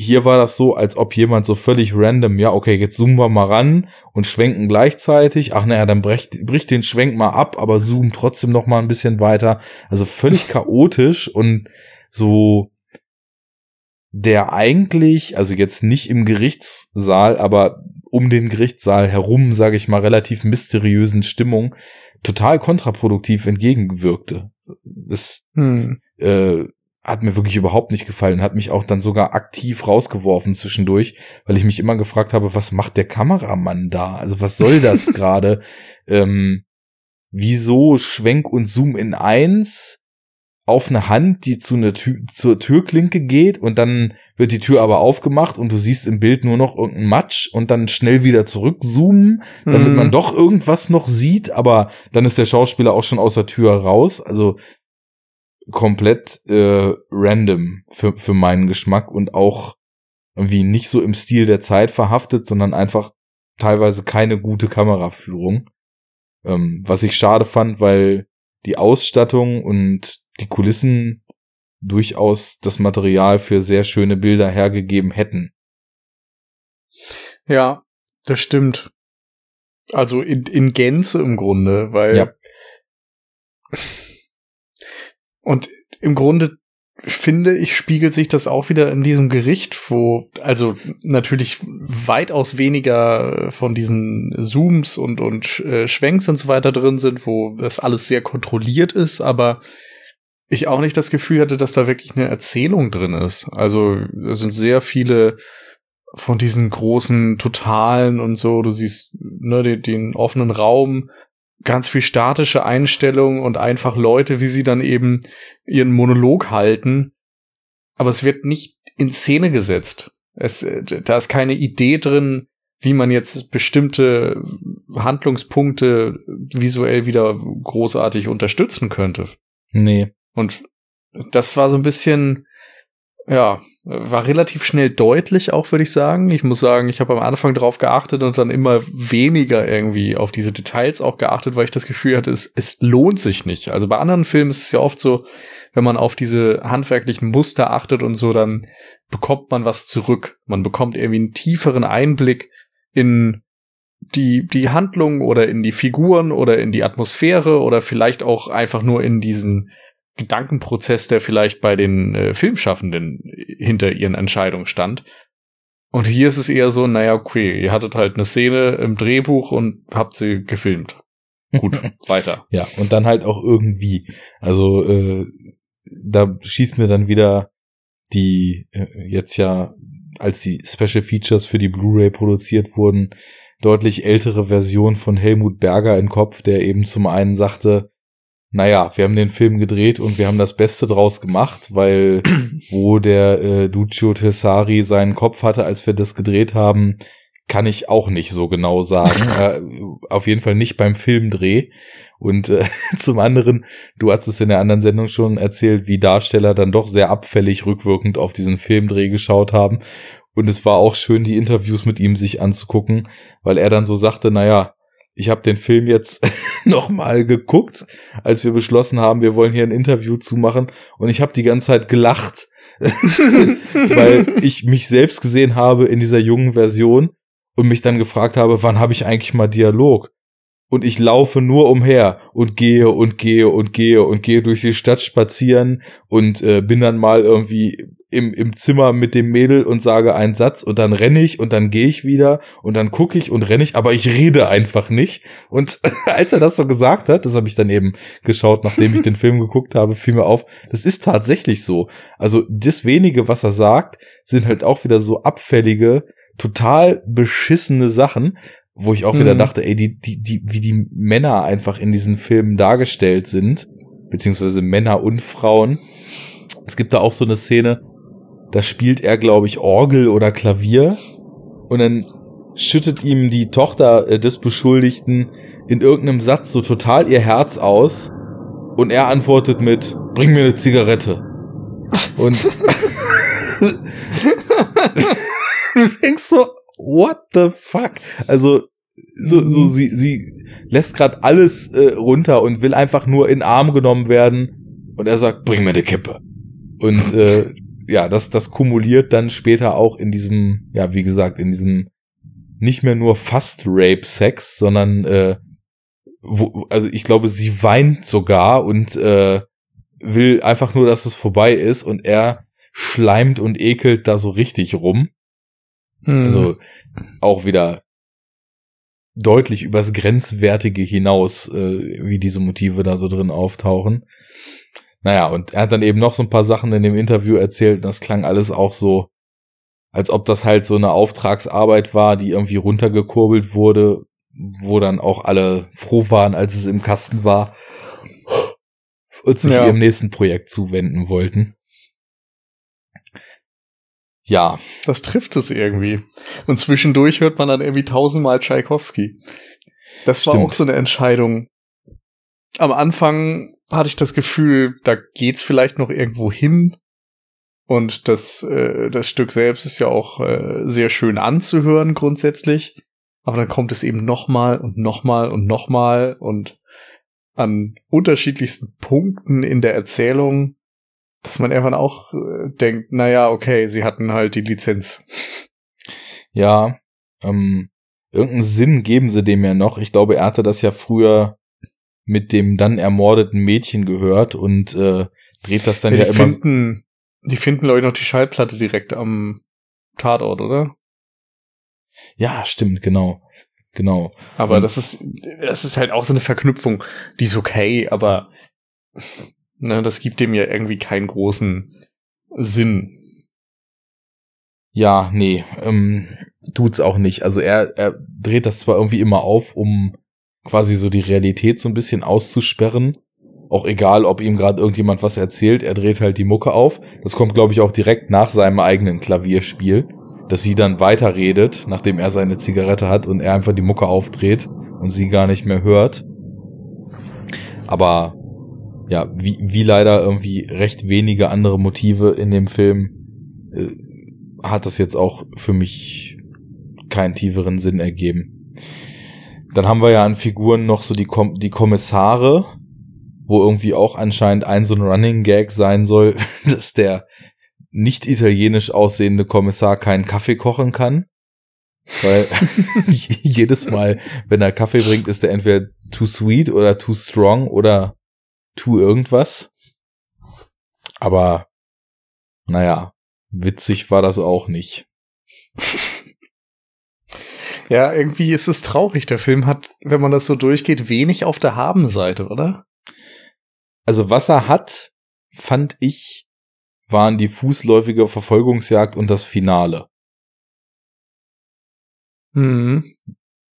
hier war das so, als ob jemand so völlig random, ja, okay, jetzt zoomen wir mal ran und schwenken gleichzeitig. Ach naja, dann bricht, bricht den Schwenk mal ab, aber zoom trotzdem noch mal ein bisschen weiter. Also völlig chaotisch und so der eigentlich, also jetzt nicht im Gerichtssaal, aber um den Gerichtssaal herum, sage ich mal, relativ mysteriösen Stimmung total kontraproduktiv entgegengewirkte. Das hm. äh, hat mir wirklich überhaupt nicht gefallen, hat mich auch dann sogar aktiv rausgeworfen zwischendurch, weil ich mich immer gefragt habe, was macht der Kameramann da? Also was soll das gerade? Ähm, wieso Schwenk und Zoom in eins auf eine Hand, die zu einer Tür, zur Türklinke geht und dann wird die Tür aber aufgemacht und du siehst im Bild nur noch irgendeinen Matsch und dann schnell wieder zurückzoomen, damit mhm. man doch irgendwas noch sieht, aber dann ist der Schauspieler auch schon aus der Tür raus. Also komplett äh, random für, für meinen Geschmack und auch irgendwie nicht so im Stil der Zeit verhaftet, sondern einfach teilweise keine gute Kameraführung. Ähm, was ich schade fand, weil die Ausstattung und die Kulissen durchaus das Material für sehr schöne Bilder hergegeben hätten. Ja, das stimmt. Also in, in Gänze im Grunde, weil ja. Und im Grunde finde ich, spiegelt sich das auch wieder in diesem Gericht, wo also natürlich weitaus weniger von diesen Zooms und, und äh, Schwenks und so weiter drin sind, wo das alles sehr kontrolliert ist, aber ich auch nicht das Gefühl hatte, dass da wirklich eine Erzählung drin ist. Also es sind sehr viele von diesen großen Totalen und so, du siehst ne, den, den offenen Raum, ganz viel statische Einstellungen und einfach Leute, wie sie dann eben ihren Monolog halten. Aber es wird nicht in Szene gesetzt. Es, da ist keine Idee drin, wie man jetzt bestimmte Handlungspunkte visuell wieder großartig unterstützen könnte. Nee. Und das war so ein bisschen, ja, war relativ schnell deutlich auch, würde ich sagen. Ich muss sagen, ich habe am Anfang darauf geachtet und dann immer weniger irgendwie auf diese Details auch geachtet, weil ich das Gefühl hatte, es, es lohnt sich nicht. Also bei anderen Filmen ist es ja oft so, wenn man auf diese handwerklichen Muster achtet und so, dann bekommt man was zurück. Man bekommt irgendwie einen tieferen Einblick in die, die Handlung oder in die Figuren oder in die Atmosphäre oder vielleicht auch einfach nur in diesen Gedankenprozess, der vielleicht bei den äh, Filmschaffenden hinter ihren Entscheidungen stand. Und hier ist es eher so, naja, okay, ihr hattet halt eine Szene im Drehbuch und habt sie gefilmt. Gut, weiter. Ja, und dann halt auch irgendwie. Also, äh, da schießt mir dann wieder die äh, jetzt ja, als die Special Features für die Blu-ray produziert wurden, deutlich ältere Version von Helmut Berger in Kopf, der eben zum einen sagte, naja, wir haben den Film gedreht und wir haben das Beste draus gemacht, weil wo der äh, Duccio Tessari seinen Kopf hatte, als wir das gedreht haben, kann ich auch nicht so genau sagen. äh, auf jeden Fall nicht beim Filmdreh. Und äh, zum anderen, du hast es in der anderen Sendung schon erzählt, wie Darsteller dann doch sehr abfällig rückwirkend auf diesen Filmdreh geschaut haben. Und es war auch schön, die Interviews mit ihm sich anzugucken, weil er dann so sagte, naja, ich habe den Film jetzt nochmal geguckt, als wir beschlossen haben, wir wollen hier ein Interview zu machen und ich habe die ganze Zeit gelacht, weil ich mich selbst gesehen habe in dieser jungen Version und mich dann gefragt habe, wann habe ich eigentlich mal Dialog? Und ich laufe nur umher und gehe und gehe und gehe und gehe durch die Stadt spazieren und äh, bin dann mal irgendwie im, im Zimmer mit dem Mädel und sage einen Satz und dann renne ich und dann gehe ich wieder und dann gucke ich und renne ich, aber ich rede einfach nicht. Und als er das so gesagt hat, das habe ich dann eben geschaut, nachdem ich den Film geguckt habe, fiel mir auf, das ist tatsächlich so. Also das wenige, was er sagt, sind halt auch wieder so abfällige total beschissene Sachen, wo ich auch wieder mhm. dachte, ey, die, die, die, wie die Männer einfach in diesen Filmen dargestellt sind, beziehungsweise Männer und Frauen. Es gibt da auch so eine Szene, da spielt er, glaube ich, Orgel oder Klavier und dann schüttet ihm die Tochter äh, des Beschuldigten in irgendeinem Satz so total ihr Herz aus und er antwortet mit, bring mir eine Zigarette. Und du denkst so, what the fuck? Also so, so sie, sie lässt gerade alles äh, runter und will einfach nur in Arm genommen werden und er sagt, bring mir eine Kippe. Und äh, ja, das, das kumuliert dann später auch in diesem, ja, wie gesagt, in diesem nicht mehr nur fast Rape-Sex, sondern äh, wo, also ich glaube, sie weint sogar und äh, will einfach nur, dass es vorbei ist und er schleimt und ekelt da so richtig rum. Hm. Also auch wieder deutlich übers Grenzwertige hinaus, äh, wie diese Motive da so drin auftauchen. Naja, und er hat dann eben noch so ein paar Sachen in dem Interview erzählt und das klang alles auch so, als ob das halt so eine Auftragsarbeit war, die irgendwie runtergekurbelt wurde, wo dann auch alle froh waren, als es im Kasten war und sich ja. ihrem nächsten Projekt zuwenden wollten. Ja. Das trifft es irgendwie. Und zwischendurch hört man dann irgendwie tausendmal Tchaikovsky. Das war Stimmt. auch so eine Entscheidung. Am Anfang hatte ich das Gefühl, da geht's vielleicht noch irgendwo hin. Und das, äh, das Stück selbst ist ja auch äh, sehr schön anzuhören grundsätzlich. Aber dann kommt es eben nochmal und nochmal und nochmal und an unterschiedlichsten Punkten in der Erzählung, dass man irgendwann auch äh, denkt, naja, okay, sie hatten halt die Lizenz. Ja, ähm, irgendeinen Sinn geben sie dem ja noch. Ich glaube, er hatte das ja früher mit dem dann ermordeten Mädchen gehört und äh, dreht das dann ja, ja immer. Finden, die finden, glaube ich, noch die Schallplatte direkt am Tatort, oder? Ja, stimmt, genau. Genau. Aber und das ist, das ist halt auch so eine Verknüpfung, die ist okay, aber ne, das gibt dem ja irgendwie keinen großen Sinn. Ja, nee, ähm, tut's auch nicht. Also er, er dreht das zwar irgendwie immer auf, um quasi so die Realität so ein bisschen auszusperren. Auch egal, ob ihm gerade irgendjemand was erzählt, er dreht halt die Mucke auf. Das kommt, glaube ich, auch direkt nach seinem eigenen Klavierspiel, dass sie dann weiterredet, nachdem er seine Zigarette hat und er einfach die Mucke aufdreht und sie gar nicht mehr hört. Aber ja, wie, wie leider irgendwie recht wenige andere Motive in dem Film, äh, hat das jetzt auch für mich keinen tieferen Sinn ergeben. Dann haben wir ja an Figuren noch so die, Kom die Kommissare, wo irgendwie auch anscheinend ein so ein Running Gag sein soll, dass der nicht italienisch aussehende Kommissar keinen Kaffee kochen kann. Weil jedes Mal, wenn er Kaffee bringt, ist er entweder too sweet oder too strong oder too irgendwas. Aber naja, witzig war das auch nicht. Ja, irgendwie ist es traurig. Der Film hat, wenn man das so durchgeht, wenig auf der Habenseite, oder? Also was er hat, fand ich, waren die fußläufige Verfolgungsjagd und das Finale. Mhm.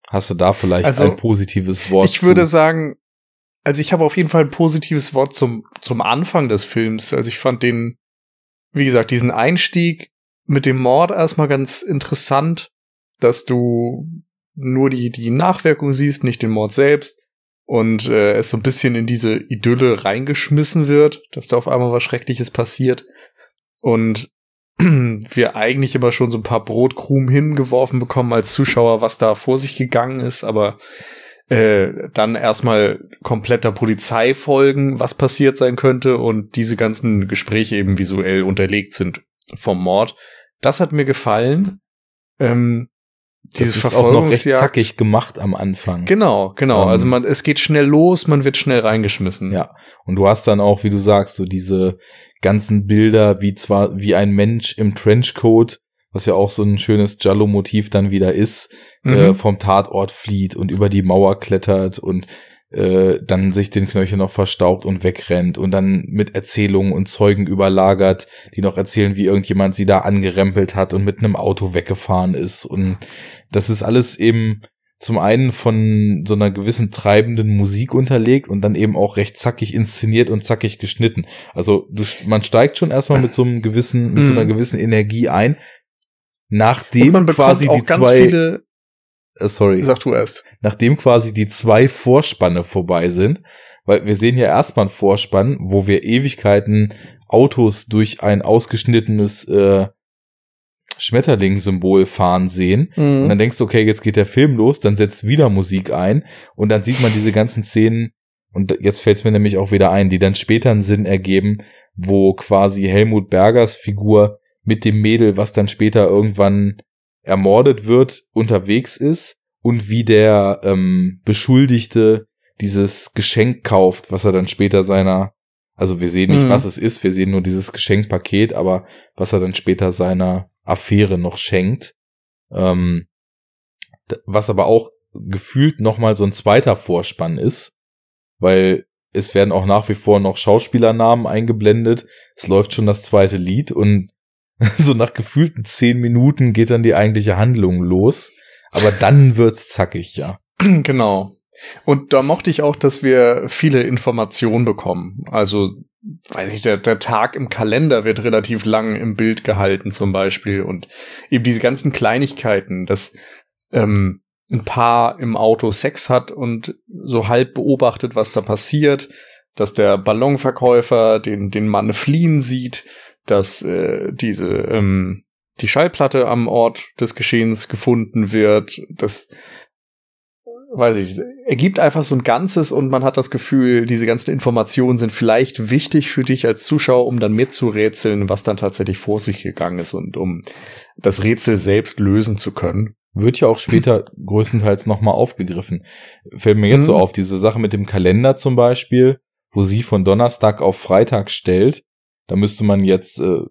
Hast du da vielleicht also, ein positives Wort? Ich zu? würde sagen, also ich habe auf jeden Fall ein positives Wort zum, zum Anfang des Films. Also ich fand den, wie gesagt, diesen Einstieg mit dem Mord erstmal ganz interessant dass du nur die, die Nachwirkung siehst, nicht den Mord selbst. Und äh, es so ein bisschen in diese Idylle reingeschmissen wird, dass da auf einmal was Schreckliches passiert. Und wir eigentlich immer schon so ein paar Brotkrumen hingeworfen bekommen als Zuschauer, was da vor sich gegangen ist, aber äh, dann erstmal kompletter Polizei folgen, was passiert sein könnte und diese ganzen Gespräche eben visuell unterlegt sind vom Mord. Das hat mir gefallen. Ähm, dieses das ist auch noch recht zackig gemacht am Anfang. Genau, genau. Um, also man, es geht schnell los, man wird schnell reingeschmissen. Ja. Und du hast dann auch, wie du sagst, so diese ganzen Bilder, wie zwar, wie ein Mensch im Trenchcoat, was ja auch so ein schönes Jallo-Motiv dann wieder ist, mhm. äh, vom Tatort flieht und über die Mauer klettert und äh, dann sich den Knöchel noch verstaubt und wegrennt und dann mit Erzählungen und Zeugen überlagert, die noch erzählen, wie irgendjemand sie da angerempelt hat und mit einem Auto weggefahren ist. Und das ist alles eben zum einen von so einer gewissen treibenden Musik unterlegt und dann eben auch recht zackig inszeniert und zackig geschnitten. Also du, man steigt schon erstmal mit so einem gewissen, mit so einer mhm. gewissen Energie ein, nachdem quasi die zwei, viele, äh, sorry, sag du erst, nachdem quasi die zwei Vorspanne vorbei sind, weil wir sehen ja erstmal einen Vorspann, wo wir Ewigkeiten Autos durch ein ausgeschnittenes äh, Schmetterling-Symbol fahren sehen. Mhm. Und dann denkst du, okay, jetzt geht der Film los, dann setzt wieder Musik ein und dann sieht man diese ganzen Szenen, und jetzt fällt es mir nämlich auch wieder ein, die dann später einen Sinn ergeben, wo quasi Helmut Bergers Figur mit dem Mädel, was dann später irgendwann ermordet wird, unterwegs ist und wie der ähm, Beschuldigte dieses Geschenk kauft, was er dann später seiner, also wir sehen nicht, mhm. was es ist, wir sehen nur dieses Geschenkpaket, aber was er dann später seiner Affäre noch schenkt. Ähm, was aber auch gefühlt nochmal so ein zweiter Vorspann ist, weil es werden auch nach wie vor noch Schauspielernamen eingeblendet. Es läuft schon das zweite Lied und so nach gefühlten zehn Minuten geht dann die eigentliche Handlung los. Aber dann wird's zackig, ja. Genau. Und da mochte ich auch, dass wir viele Informationen bekommen. Also weiß ich, der, der Tag im Kalender wird relativ lang im Bild gehalten zum Beispiel und eben diese ganzen Kleinigkeiten, dass ähm, ein Paar im Auto Sex hat und so halb beobachtet, was da passiert, dass der Ballonverkäufer den, den Mann fliehen sieht, dass äh, diese ähm, die Schallplatte am Ort des Geschehens gefunden wird, dass weiß ich, ergibt einfach so ein Ganzes und man hat das Gefühl, diese ganzen Informationen sind vielleicht wichtig für dich als Zuschauer, um dann mitzurätseln, was dann tatsächlich vor sich gegangen ist und um das Rätsel selbst lösen zu können. Wird ja auch später größtenteils nochmal aufgegriffen. Fällt mir jetzt mhm. so auf, diese Sache mit dem Kalender zum Beispiel, wo sie von Donnerstag auf Freitag stellt. Da müsste man jetzt äh,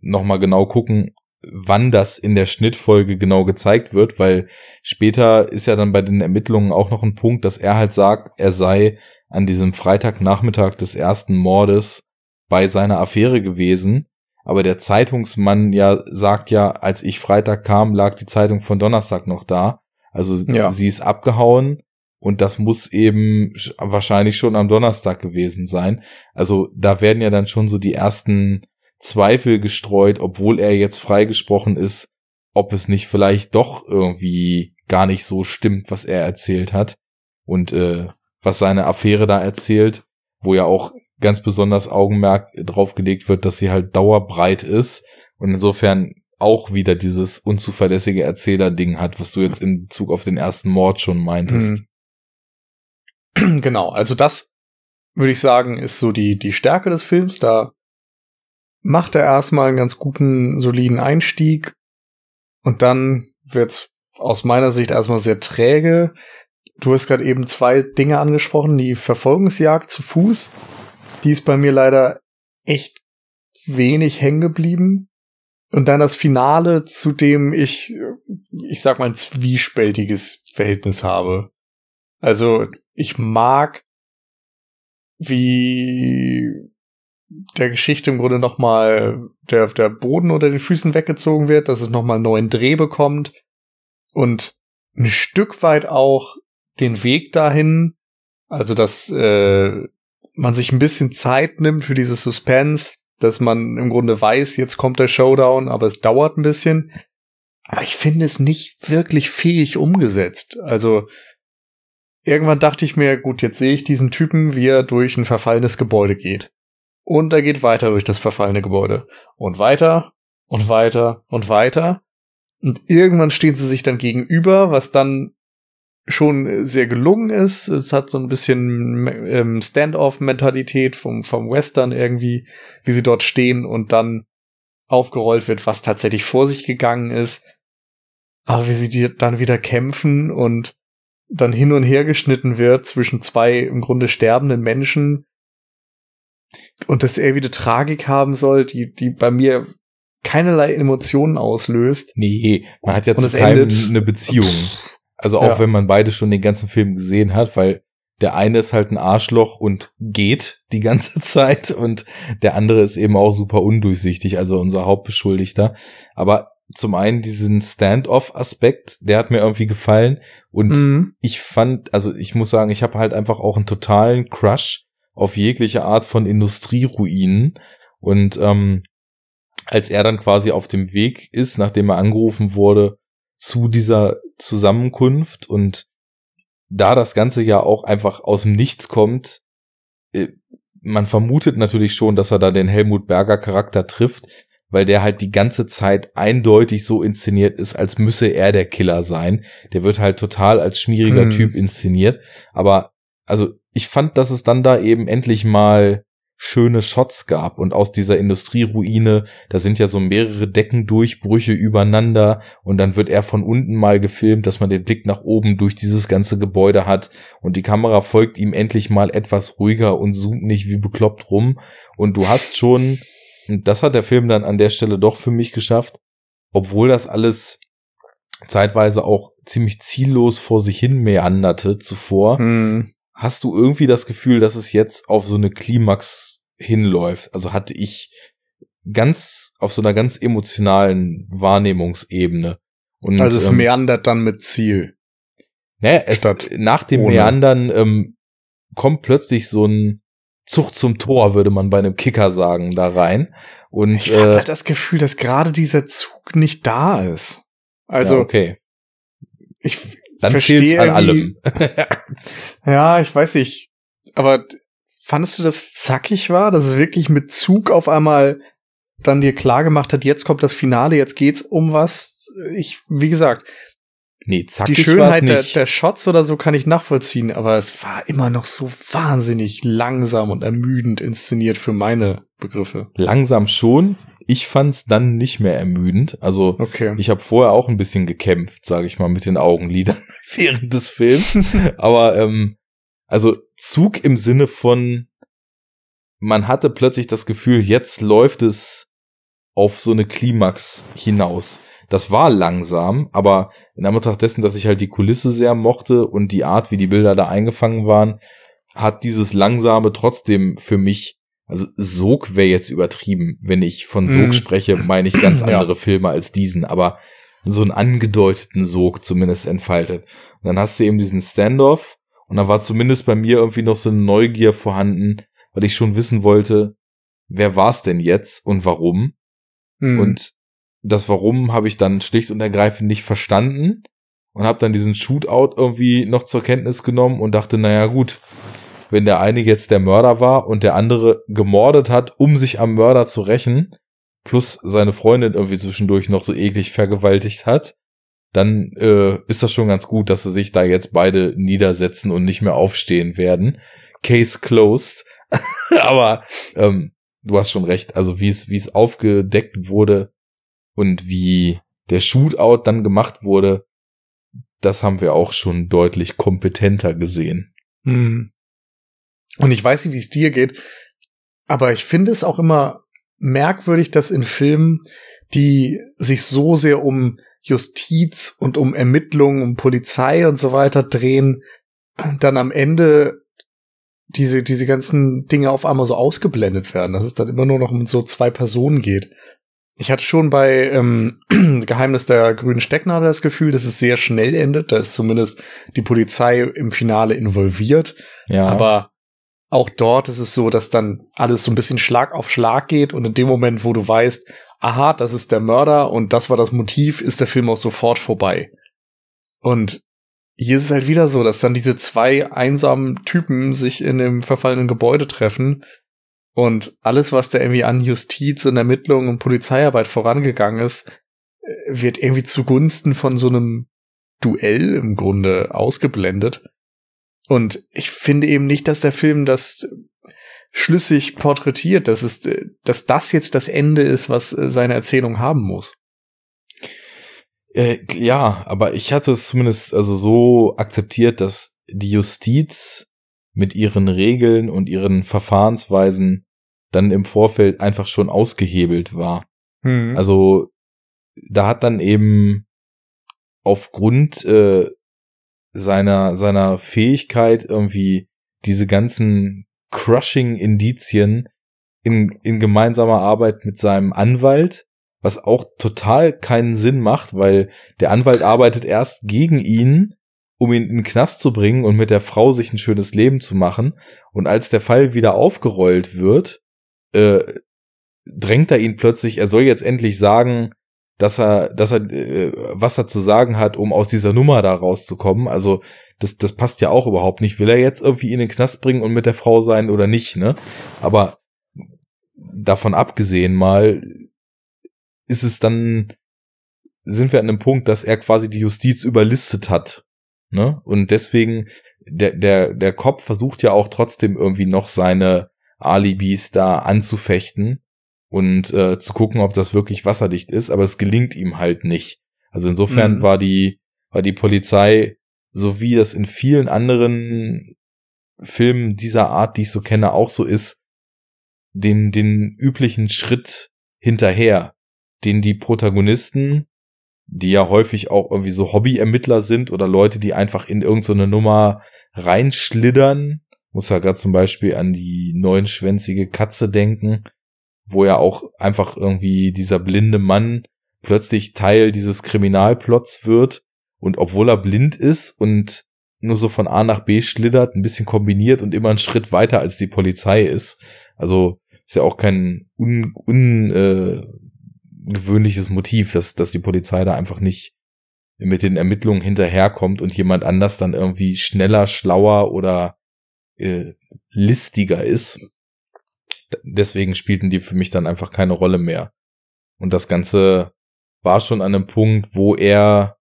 nochmal genau gucken, wann das in der Schnittfolge genau gezeigt wird, weil später ist ja dann bei den Ermittlungen auch noch ein Punkt, dass er halt sagt, er sei an diesem Freitagnachmittag des ersten Mordes bei seiner Affäre gewesen. Aber der Zeitungsmann ja sagt ja, als ich Freitag kam, lag die Zeitung von Donnerstag noch da. Also ja. sie ist abgehauen und das muss eben wahrscheinlich schon am Donnerstag gewesen sein. Also da werden ja dann schon so die ersten Zweifel gestreut, obwohl er jetzt freigesprochen ist, ob es nicht vielleicht doch irgendwie gar nicht so stimmt, was er erzählt hat und äh, was seine Affäre da erzählt, wo ja auch ganz besonders Augenmerk drauf gelegt wird, dass sie halt dauerbreit ist und insofern auch wieder dieses unzuverlässige Erzähler-Ding hat, was du jetzt in Bezug auf den ersten Mord schon meintest. Genau, also das würde ich sagen, ist so die, die Stärke des Films. Da macht er erstmal einen ganz guten, soliden Einstieg und dann wird's aus meiner Sicht erstmal sehr träge. Du hast gerade eben zwei Dinge angesprochen, die Verfolgungsjagd zu Fuß. Die ist bei mir leider echt wenig hängen geblieben. Und dann das Finale, zu dem ich, ich sag mal, ein zwiespältiges Verhältnis habe. Also, ich mag, wie der Geschichte im Grunde nochmal der, der Boden unter den Füßen weggezogen wird, dass es nochmal neuen Dreh bekommt und ein Stück weit auch den Weg dahin, also dass äh, man sich ein bisschen Zeit nimmt für dieses Suspense, dass man im Grunde weiß, jetzt kommt der Showdown, aber es dauert ein bisschen. Aber ich finde es nicht wirklich fähig umgesetzt. Also irgendwann dachte ich mir, gut, jetzt sehe ich diesen Typen, wie er durch ein verfallenes Gebäude geht. Und er geht weiter durch das verfallene Gebäude. Und weiter und weiter und weiter. Und irgendwann stehen sie sich dann gegenüber, was dann schon sehr gelungen ist. Es hat so ein bisschen ähm, Stand-off-Mentalität vom, vom Western irgendwie, wie sie dort stehen und dann aufgerollt wird, was tatsächlich vor sich gegangen ist. Aber wie sie dann wieder kämpfen und dann hin und her geschnitten wird zwischen zwei im Grunde sterbenden Menschen, und dass er wieder Tragik haben soll, die, die bei mir keinerlei Emotionen auslöst. Nee, man hat ja zu keinem eine Beziehung. Also auch ja. wenn man beide schon den ganzen Film gesehen hat, weil der eine ist halt ein Arschloch und geht die ganze Zeit und der andere ist eben auch super undurchsichtig, also unser Hauptbeschuldigter. Aber zum einen diesen Standoff-Aspekt, der hat mir irgendwie gefallen. Und mhm. ich fand, also ich muss sagen, ich habe halt einfach auch einen totalen Crush auf jegliche Art von Industrieruinen. Und ähm, als er dann quasi auf dem Weg ist, nachdem er angerufen wurde, zu dieser Zusammenkunft und da das Ganze ja auch einfach aus dem Nichts kommt, äh, man vermutet natürlich schon, dass er da den Helmut Berger Charakter trifft, weil der halt die ganze Zeit eindeutig so inszeniert ist, als müsse er der Killer sein. Der wird halt total als schmieriger hm. Typ inszeniert. Aber also ich fand, dass es dann da eben endlich mal schöne Shots gab und aus dieser Industrieruine, da sind ja so mehrere Deckendurchbrüche übereinander und dann wird er von unten mal gefilmt, dass man den Blick nach oben durch dieses ganze Gebäude hat und die Kamera folgt ihm endlich mal etwas ruhiger und zoomt nicht wie bekloppt rum und du hast schon, und das hat der Film dann an der Stelle doch für mich geschafft, obwohl das alles zeitweise auch ziemlich ziellos vor sich hin meanderte zuvor, hm hast du irgendwie das Gefühl, dass es jetzt auf so eine Klimax hinläuft? Also hatte ich ganz auf so einer ganz emotionalen Wahrnehmungsebene. Und, also es ähm, meandert dann mit Ziel. Ne, es, nach dem ohne. Meandern ähm, kommt plötzlich so ein Zug zum Tor, würde man bei einem Kicker sagen, da rein. Und ich äh, habe halt das Gefühl, dass gerade dieser Zug nicht da ist. Also ja, okay. Ich, dann verstehe an allem. ja, ich weiß nicht. Aber fandest du, dass zackig war, dass es wirklich mit Zug auf einmal dann dir klar gemacht hat, jetzt kommt das Finale, jetzt geht's um was? Ich, wie gesagt, nee, zackig die Schönheit der, der Shots oder so kann ich nachvollziehen, aber es war immer noch so wahnsinnig langsam und ermüdend inszeniert für meine Begriffe. Langsam schon, ich fand's dann nicht mehr ermüdend. Also okay. ich habe vorher auch ein bisschen gekämpft, sage ich mal, mit den Augenlidern während des Films. Aber ähm, also Zug im Sinne von, man hatte plötzlich das Gefühl, jetzt läuft es auf so eine Klimax hinaus. Das war langsam, aber in Anbetracht dessen, dass ich halt die Kulisse sehr mochte und die Art, wie die Bilder da eingefangen waren, hat dieses Langsame trotzdem für mich also Sog wäre jetzt übertrieben. Wenn ich von Sog mm. spreche, meine ich ganz andere ja. Filme als diesen, aber so einen angedeuteten Sog zumindest entfaltet. Und dann hast du eben diesen Standoff und dann war zumindest bei mir irgendwie noch so eine Neugier vorhanden, weil ich schon wissen wollte, wer war's denn jetzt und warum? Mm. Und das Warum habe ich dann schlicht und ergreifend nicht verstanden und habe dann diesen Shootout irgendwie noch zur Kenntnis genommen und dachte, naja gut, wenn der eine jetzt der Mörder war und der andere gemordet hat, um sich am Mörder zu rächen, plus seine Freundin irgendwie zwischendurch noch so eklig vergewaltigt hat, dann äh, ist das schon ganz gut, dass sie sich da jetzt beide niedersetzen und nicht mehr aufstehen werden. Case closed. Aber ähm, du hast schon recht. Also wie es wie es aufgedeckt wurde und wie der Shootout dann gemacht wurde, das haben wir auch schon deutlich kompetenter gesehen. Hm. Und ich weiß nicht, wie es dir geht, aber ich finde es auch immer merkwürdig, dass in Filmen, die sich so sehr um Justiz und um Ermittlungen, um Polizei und so weiter drehen, dann am Ende diese, diese ganzen Dinge auf einmal so ausgeblendet werden, dass es dann immer nur noch um so zwei Personen geht. Ich hatte schon bei ähm, Geheimnis der grünen Stecknadel das Gefühl, dass es sehr schnell endet. Da ist zumindest die Polizei im Finale involviert. Ja. Aber auch dort ist es so, dass dann alles so ein bisschen Schlag auf Schlag geht und in dem Moment, wo du weißt, aha, das ist der Mörder und das war das Motiv, ist der Film auch sofort vorbei. Und hier ist es halt wieder so, dass dann diese zwei einsamen Typen sich in dem verfallenen Gebäude treffen und alles, was da irgendwie an Justiz und Ermittlungen und Polizeiarbeit vorangegangen ist, äh, wird irgendwie zugunsten von so einem Duell im Grunde ausgeblendet. Und ich finde eben nicht, dass der Film das schlüssig porträtiert, dass es, dass das jetzt das Ende ist, was seine Erzählung haben muss. Äh, ja, aber ich hatte es zumindest also so akzeptiert, dass die Justiz mit ihren Regeln und ihren Verfahrensweisen dann im Vorfeld einfach schon ausgehebelt war. Hm. Also da hat dann eben aufgrund äh, seiner, seiner Fähigkeit irgendwie diese ganzen Crushing-Indizien in, in gemeinsamer Arbeit mit seinem Anwalt, was auch total keinen Sinn macht, weil der Anwalt arbeitet erst gegen ihn, um ihn in den Knast zu bringen und mit der Frau sich ein schönes Leben zu machen. Und als der Fall wieder aufgerollt wird, äh, drängt er ihn plötzlich, er soll jetzt endlich sagen, dass er, dass er, äh, was er zu sagen hat, um aus dieser Nummer da rauszukommen. Also das, das passt ja auch überhaupt nicht. Will er jetzt irgendwie in den Knast bringen und mit der Frau sein oder nicht, ne? Aber davon abgesehen mal ist es dann, sind wir an einem Punkt, dass er quasi die Justiz überlistet hat. Ne? Und deswegen, der, der, der Kopf versucht ja auch trotzdem irgendwie noch seine Alibis da anzufechten und äh, zu gucken, ob das wirklich wasserdicht ist, aber es gelingt ihm halt nicht. Also insofern mhm. war die, war die Polizei, so wie das in vielen anderen Filmen dieser Art, die ich so kenne, auch so ist, den, den üblichen Schritt hinterher, den die Protagonisten, die ja häufig auch irgendwie so Hobbyermittler sind oder Leute, die einfach in irgendeine so Nummer reinschlittern, muss ja gerade zum Beispiel an die neunschwänzige Katze denken, wo ja auch einfach irgendwie dieser blinde Mann plötzlich Teil dieses Kriminalplots wird und obwohl er blind ist und nur so von A nach B schlittert, ein bisschen kombiniert und immer einen Schritt weiter als die Polizei ist. Also ist ja auch kein ungewöhnliches un, äh, Motiv, dass, dass die Polizei da einfach nicht mit den Ermittlungen hinterherkommt und jemand anders dann irgendwie schneller, schlauer oder äh, listiger ist deswegen spielten die für mich dann einfach keine Rolle mehr. Und das Ganze war schon an einem Punkt, wo er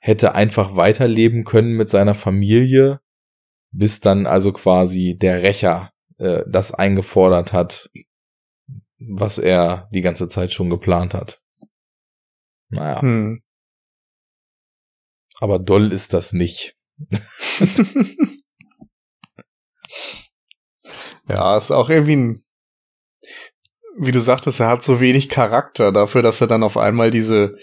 hätte einfach weiterleben können mit seiner Familie, bis dann also quasi der Rächer äh, das eingefordert hat, was er die ganze Zeit schon geplant hat. Naja. Hm. Aber doll ist das nicht. Ja, ist auch irgendwie ein, wie du sagtest, er hat so wenig Charakter dafür, dass er dann auf einmal diese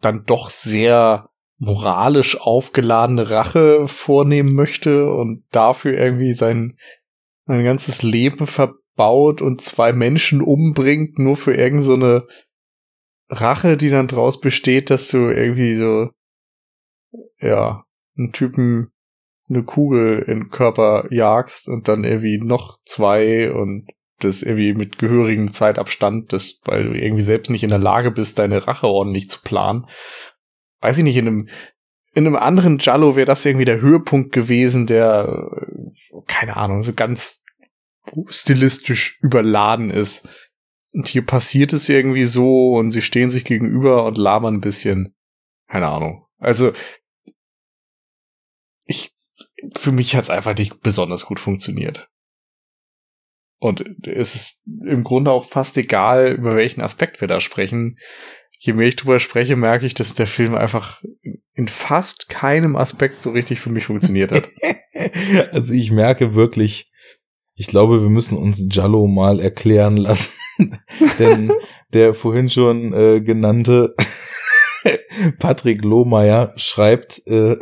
dann doch sehr moralisch aufgeladene Rache vornehmen möchte und dafür irgendwie sein, sein ganzes Leben verbaut und zwei Menschen umbringt, nur für irgendeine so Rache, die dann draus besteht, dass du irgendwie so, ja, einen Typen eine Kugel in den Körper jagst und dann irgendwie noch zwei und das irgendwie mit gehörigem Zeitabstand, das, weil du irgendwie selbst nicht in der Lage bist, deine Rache ordentlich zu planen. Weiß ich nicht, in einem, in einem anderen Jallo wäre das irgendwie der Höhepunkt gewesen, der, keine Ahnung, so ganz stilistisch überladen ist. Und hier passiert es irgendwie so und sie stehen sich gegenüber und labern ein bisschen. Keine Ahnung. Also, ich für mich hat es einfach nicht besonders gut funktioniert. Und es ist im Grunde auch fast egal, über welchen Aspekt wir da sprechen. Je mehr ich drüber spreche, merke ich, dass der Film einfach in fast keinem Aspekt so richtig für mich funktioniert hat. also ich merke wirklich, ich glaube, wir müssen uns Jallo mal erklären lassen. Denn der vorhin schon äh, genannte Patrick Lohmeier schreibt äh,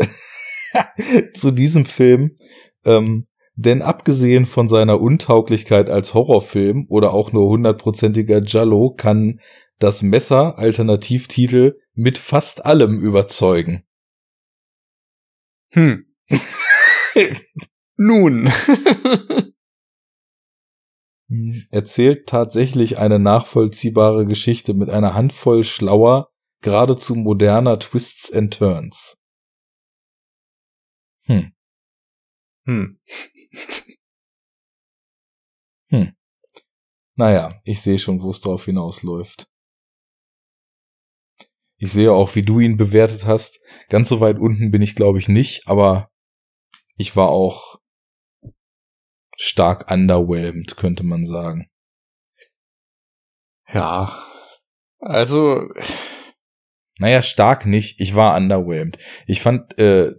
zu diesem Film. Ähm, denn abgesehen von seiner Untauglichkeit als Horrorfilm oder auch nur hundertprozentiger Jallo kann das Messer Alternativtitel mit fast allem überzeugen. Hm. Nun. Erzählt tatsächlich eine nachvollziehbare Geschichte mit einer Handvoll schlauer, geradezu moderner Twists and Turns. Hm. Hm. hm. Naja, ich sehe schon, wo es drauf hinausläuft. Ich sehe auch, wie du ihn bewertet hast. Ganz so weit unten bin ich, glaube ich, nicht, aber ich war auch stark underwhelmed, könnte man sagen. Ja, also. Naja, stark nicht. Ich war underwhelmed. Ich fand äh,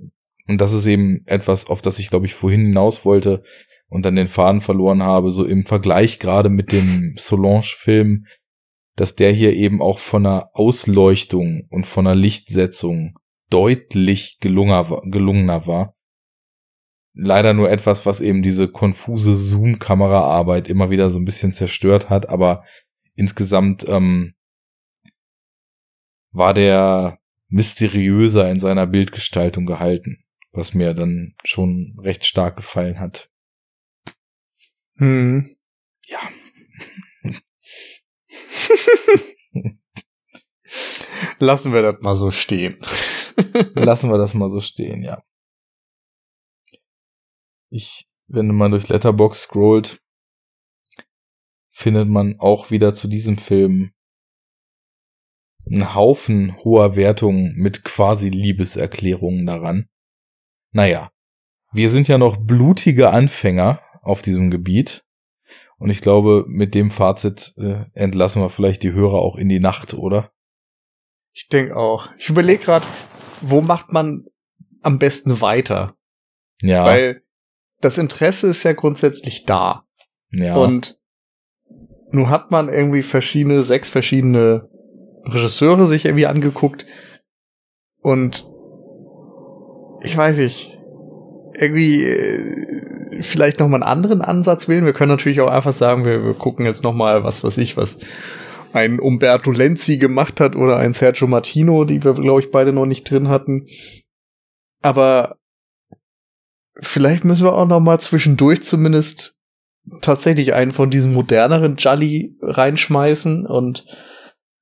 und das ist eben etwas, auf das ich, glaube ich, vorhin hinaus wollte und dann den Faden verloren habe, so im Vergleich gerade mit dem Solange-Film, dass der hier eben auch von einer Ausleuchtung und von einer Lichtsetzung deutlich gelungener, gelungener war. Leider nur etwas, was eben diese konfuse Zoom-Kameraarbeit immer wieder so ein bisschen zerstört hat, aber insgesamt ähm, war der mysteriöser in seiner Bildgestaltung gehalten, was mir dann schon recht stark gefallen hat. Hm. Ja. Lassen wir das mal so stehen. Lassen wir das mal so stehen, ja. Ich, wenn man durch Letterbox scrollt, findet man auch wieder zu diesem Film einen Haufen hoher Wertungen mit quasi Liebeserklärungen daran. Naja, wir sind ja noch blutige Anfänger auf diesem Gebiet. Und ich glaube, mit dem Fazit äh, entlassen wir vielleicht die Hörer auch in die Nacht, oder? Ich denke auch. Ich überlege gerade, wo macht man am besten weiter? Ja. Weil das Interesse ist ja grundsätzlich da. Ja. Und nun hat man irgendwie verschiedene, sechs verschiedene Regisseure sich irgendwie angeguckt. Und ich weiß nicht, irgendwie äh, vielleicht noch mal einen anderen Ansatz wählen. Wir können natürlich auch einfach sagen, wir, wir gucken jetzt noch mal was, was ich, was ein Umberto Lenzi gemacht hat oder ein Sergio Martino, die wir, glaube ich, beide noch nicht drin hatten. Aber vielleicht müssen wir auch noch mal zwischendurch zumindest tatsächlich einen von diesen moderneren Jolly reinschmeißen und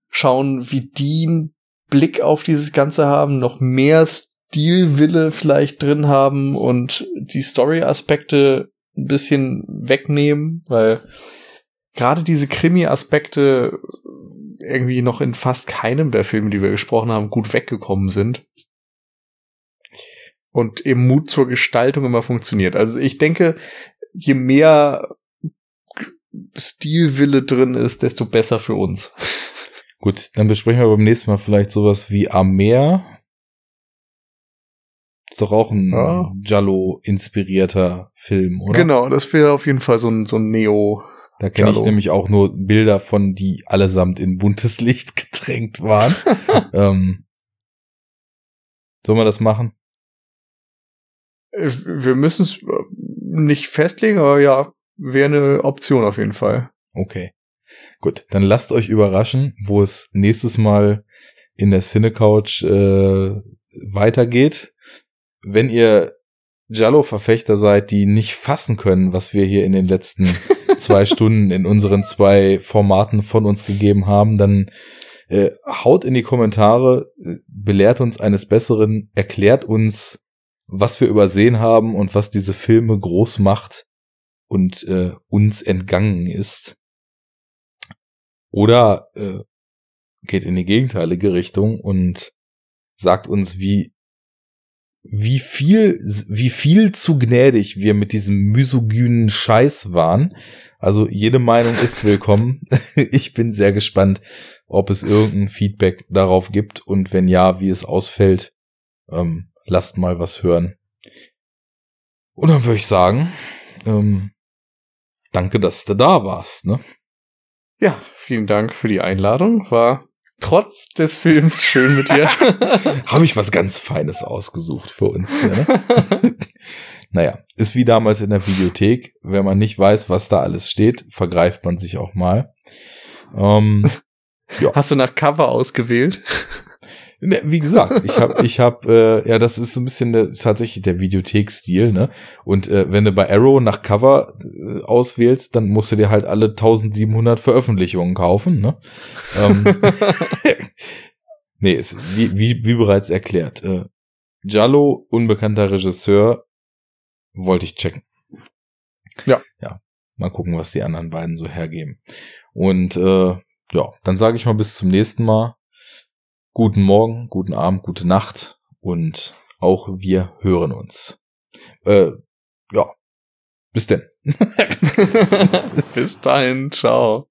schauen, wie die einen Blick auf dieses Ganze haben, noch mehr Stilwille vielleicht drin haben und die Story-Aspekte ein bisschen wegnehmen, weil gerade diese Krimi-Aspekte irgendwie noch in fast keinem der Filme, die wir gesprochen haben, gut weggekommen sind. Und eben Mut zur Gestaltung immer funktioniert. Also ich denke, je mehr Stilwille drin ist, desto besser für uns. Gut, dann besprechen wir beim nächsten Mal vielleicht sowas wie Amer. Ist doch auch ein ja. Jallo-inspirierter Film, oder? Genau, das wäre auf jeden Fall so ein, so ein Neo. Da kenne ich nämlich auch nur Bilder von, die allesamt in buntes Licht getränkt waren. ähm, Sollen wir das machen? Äh, wir müssen es äh, nicht festlegen, aber ja, wäre eine Option auf jeden Fall. Okay. Gut, dann lasst euch überraschen, wo es nächstes Mal in der Cinecouch äh, weitergeht. Wenn ihr Jallo-Verfechter seid, die nicht fassen können, was wir hier in den letzten zwei Stunden in unseren zwei Formaten von uns gegeben haben, dann äh, haut in die Kommentare, äh, belehrt uns eines Besseren, erklärt uns, was wir übersehen haben und was diese Filme groß macht und äh, uns entgangen ist. Oder äh, geht in die gegenteilige Richtung und sagt uns, wie wie viel, wie viel zu gnädig wir mit diesem misogynen Scheiß waren. Also jede Meinung ist willkommen. ich bin sehr gespannt, ob es irgendein Feedback darauf gibt und wenn ja, wie es ausfällt. Ähm, lasst mal was hören. Und dann würde ich sagen, ähm, danke, dass du da warst. Ne? Ja, vielen Dank für die Einladung. War trotz des Films schön mit dir. Habe ich was ganz Feines ausgesucht für uns hier. Ne? naja, ist wie damals in der Videothek. Wenn man nicht weiß, was da alles steht, vergreift man sich auch mal. Ähm, ja. Hast du nach Cover ausgewählt? Ne, wie gesagt, ich habe, ich habe, äh, ja, das ist so ein bisschen der, tatsächlich der Videothek-Stil, ne? Und äh, wenn du bei Arrow nach Cover äh, auswählst, dann musst du dir halt alle 1700 Veröffentlichungen kaufen, ne? ähm, nee, ist wie, wie, wie bereits erklärt. Äh, Jallo, unbekannter Regisseur, wollte ich checken. Ja. Ja. Mal gucken, was die anderen beiden so hergeben. Und äh, ja, dann sage ich mal bis zum nächsten Mal guten Morgen, guten Abend, gute Nacht und auch wir hören uns. Äh, ja, bis denn. bis dahin, ciao.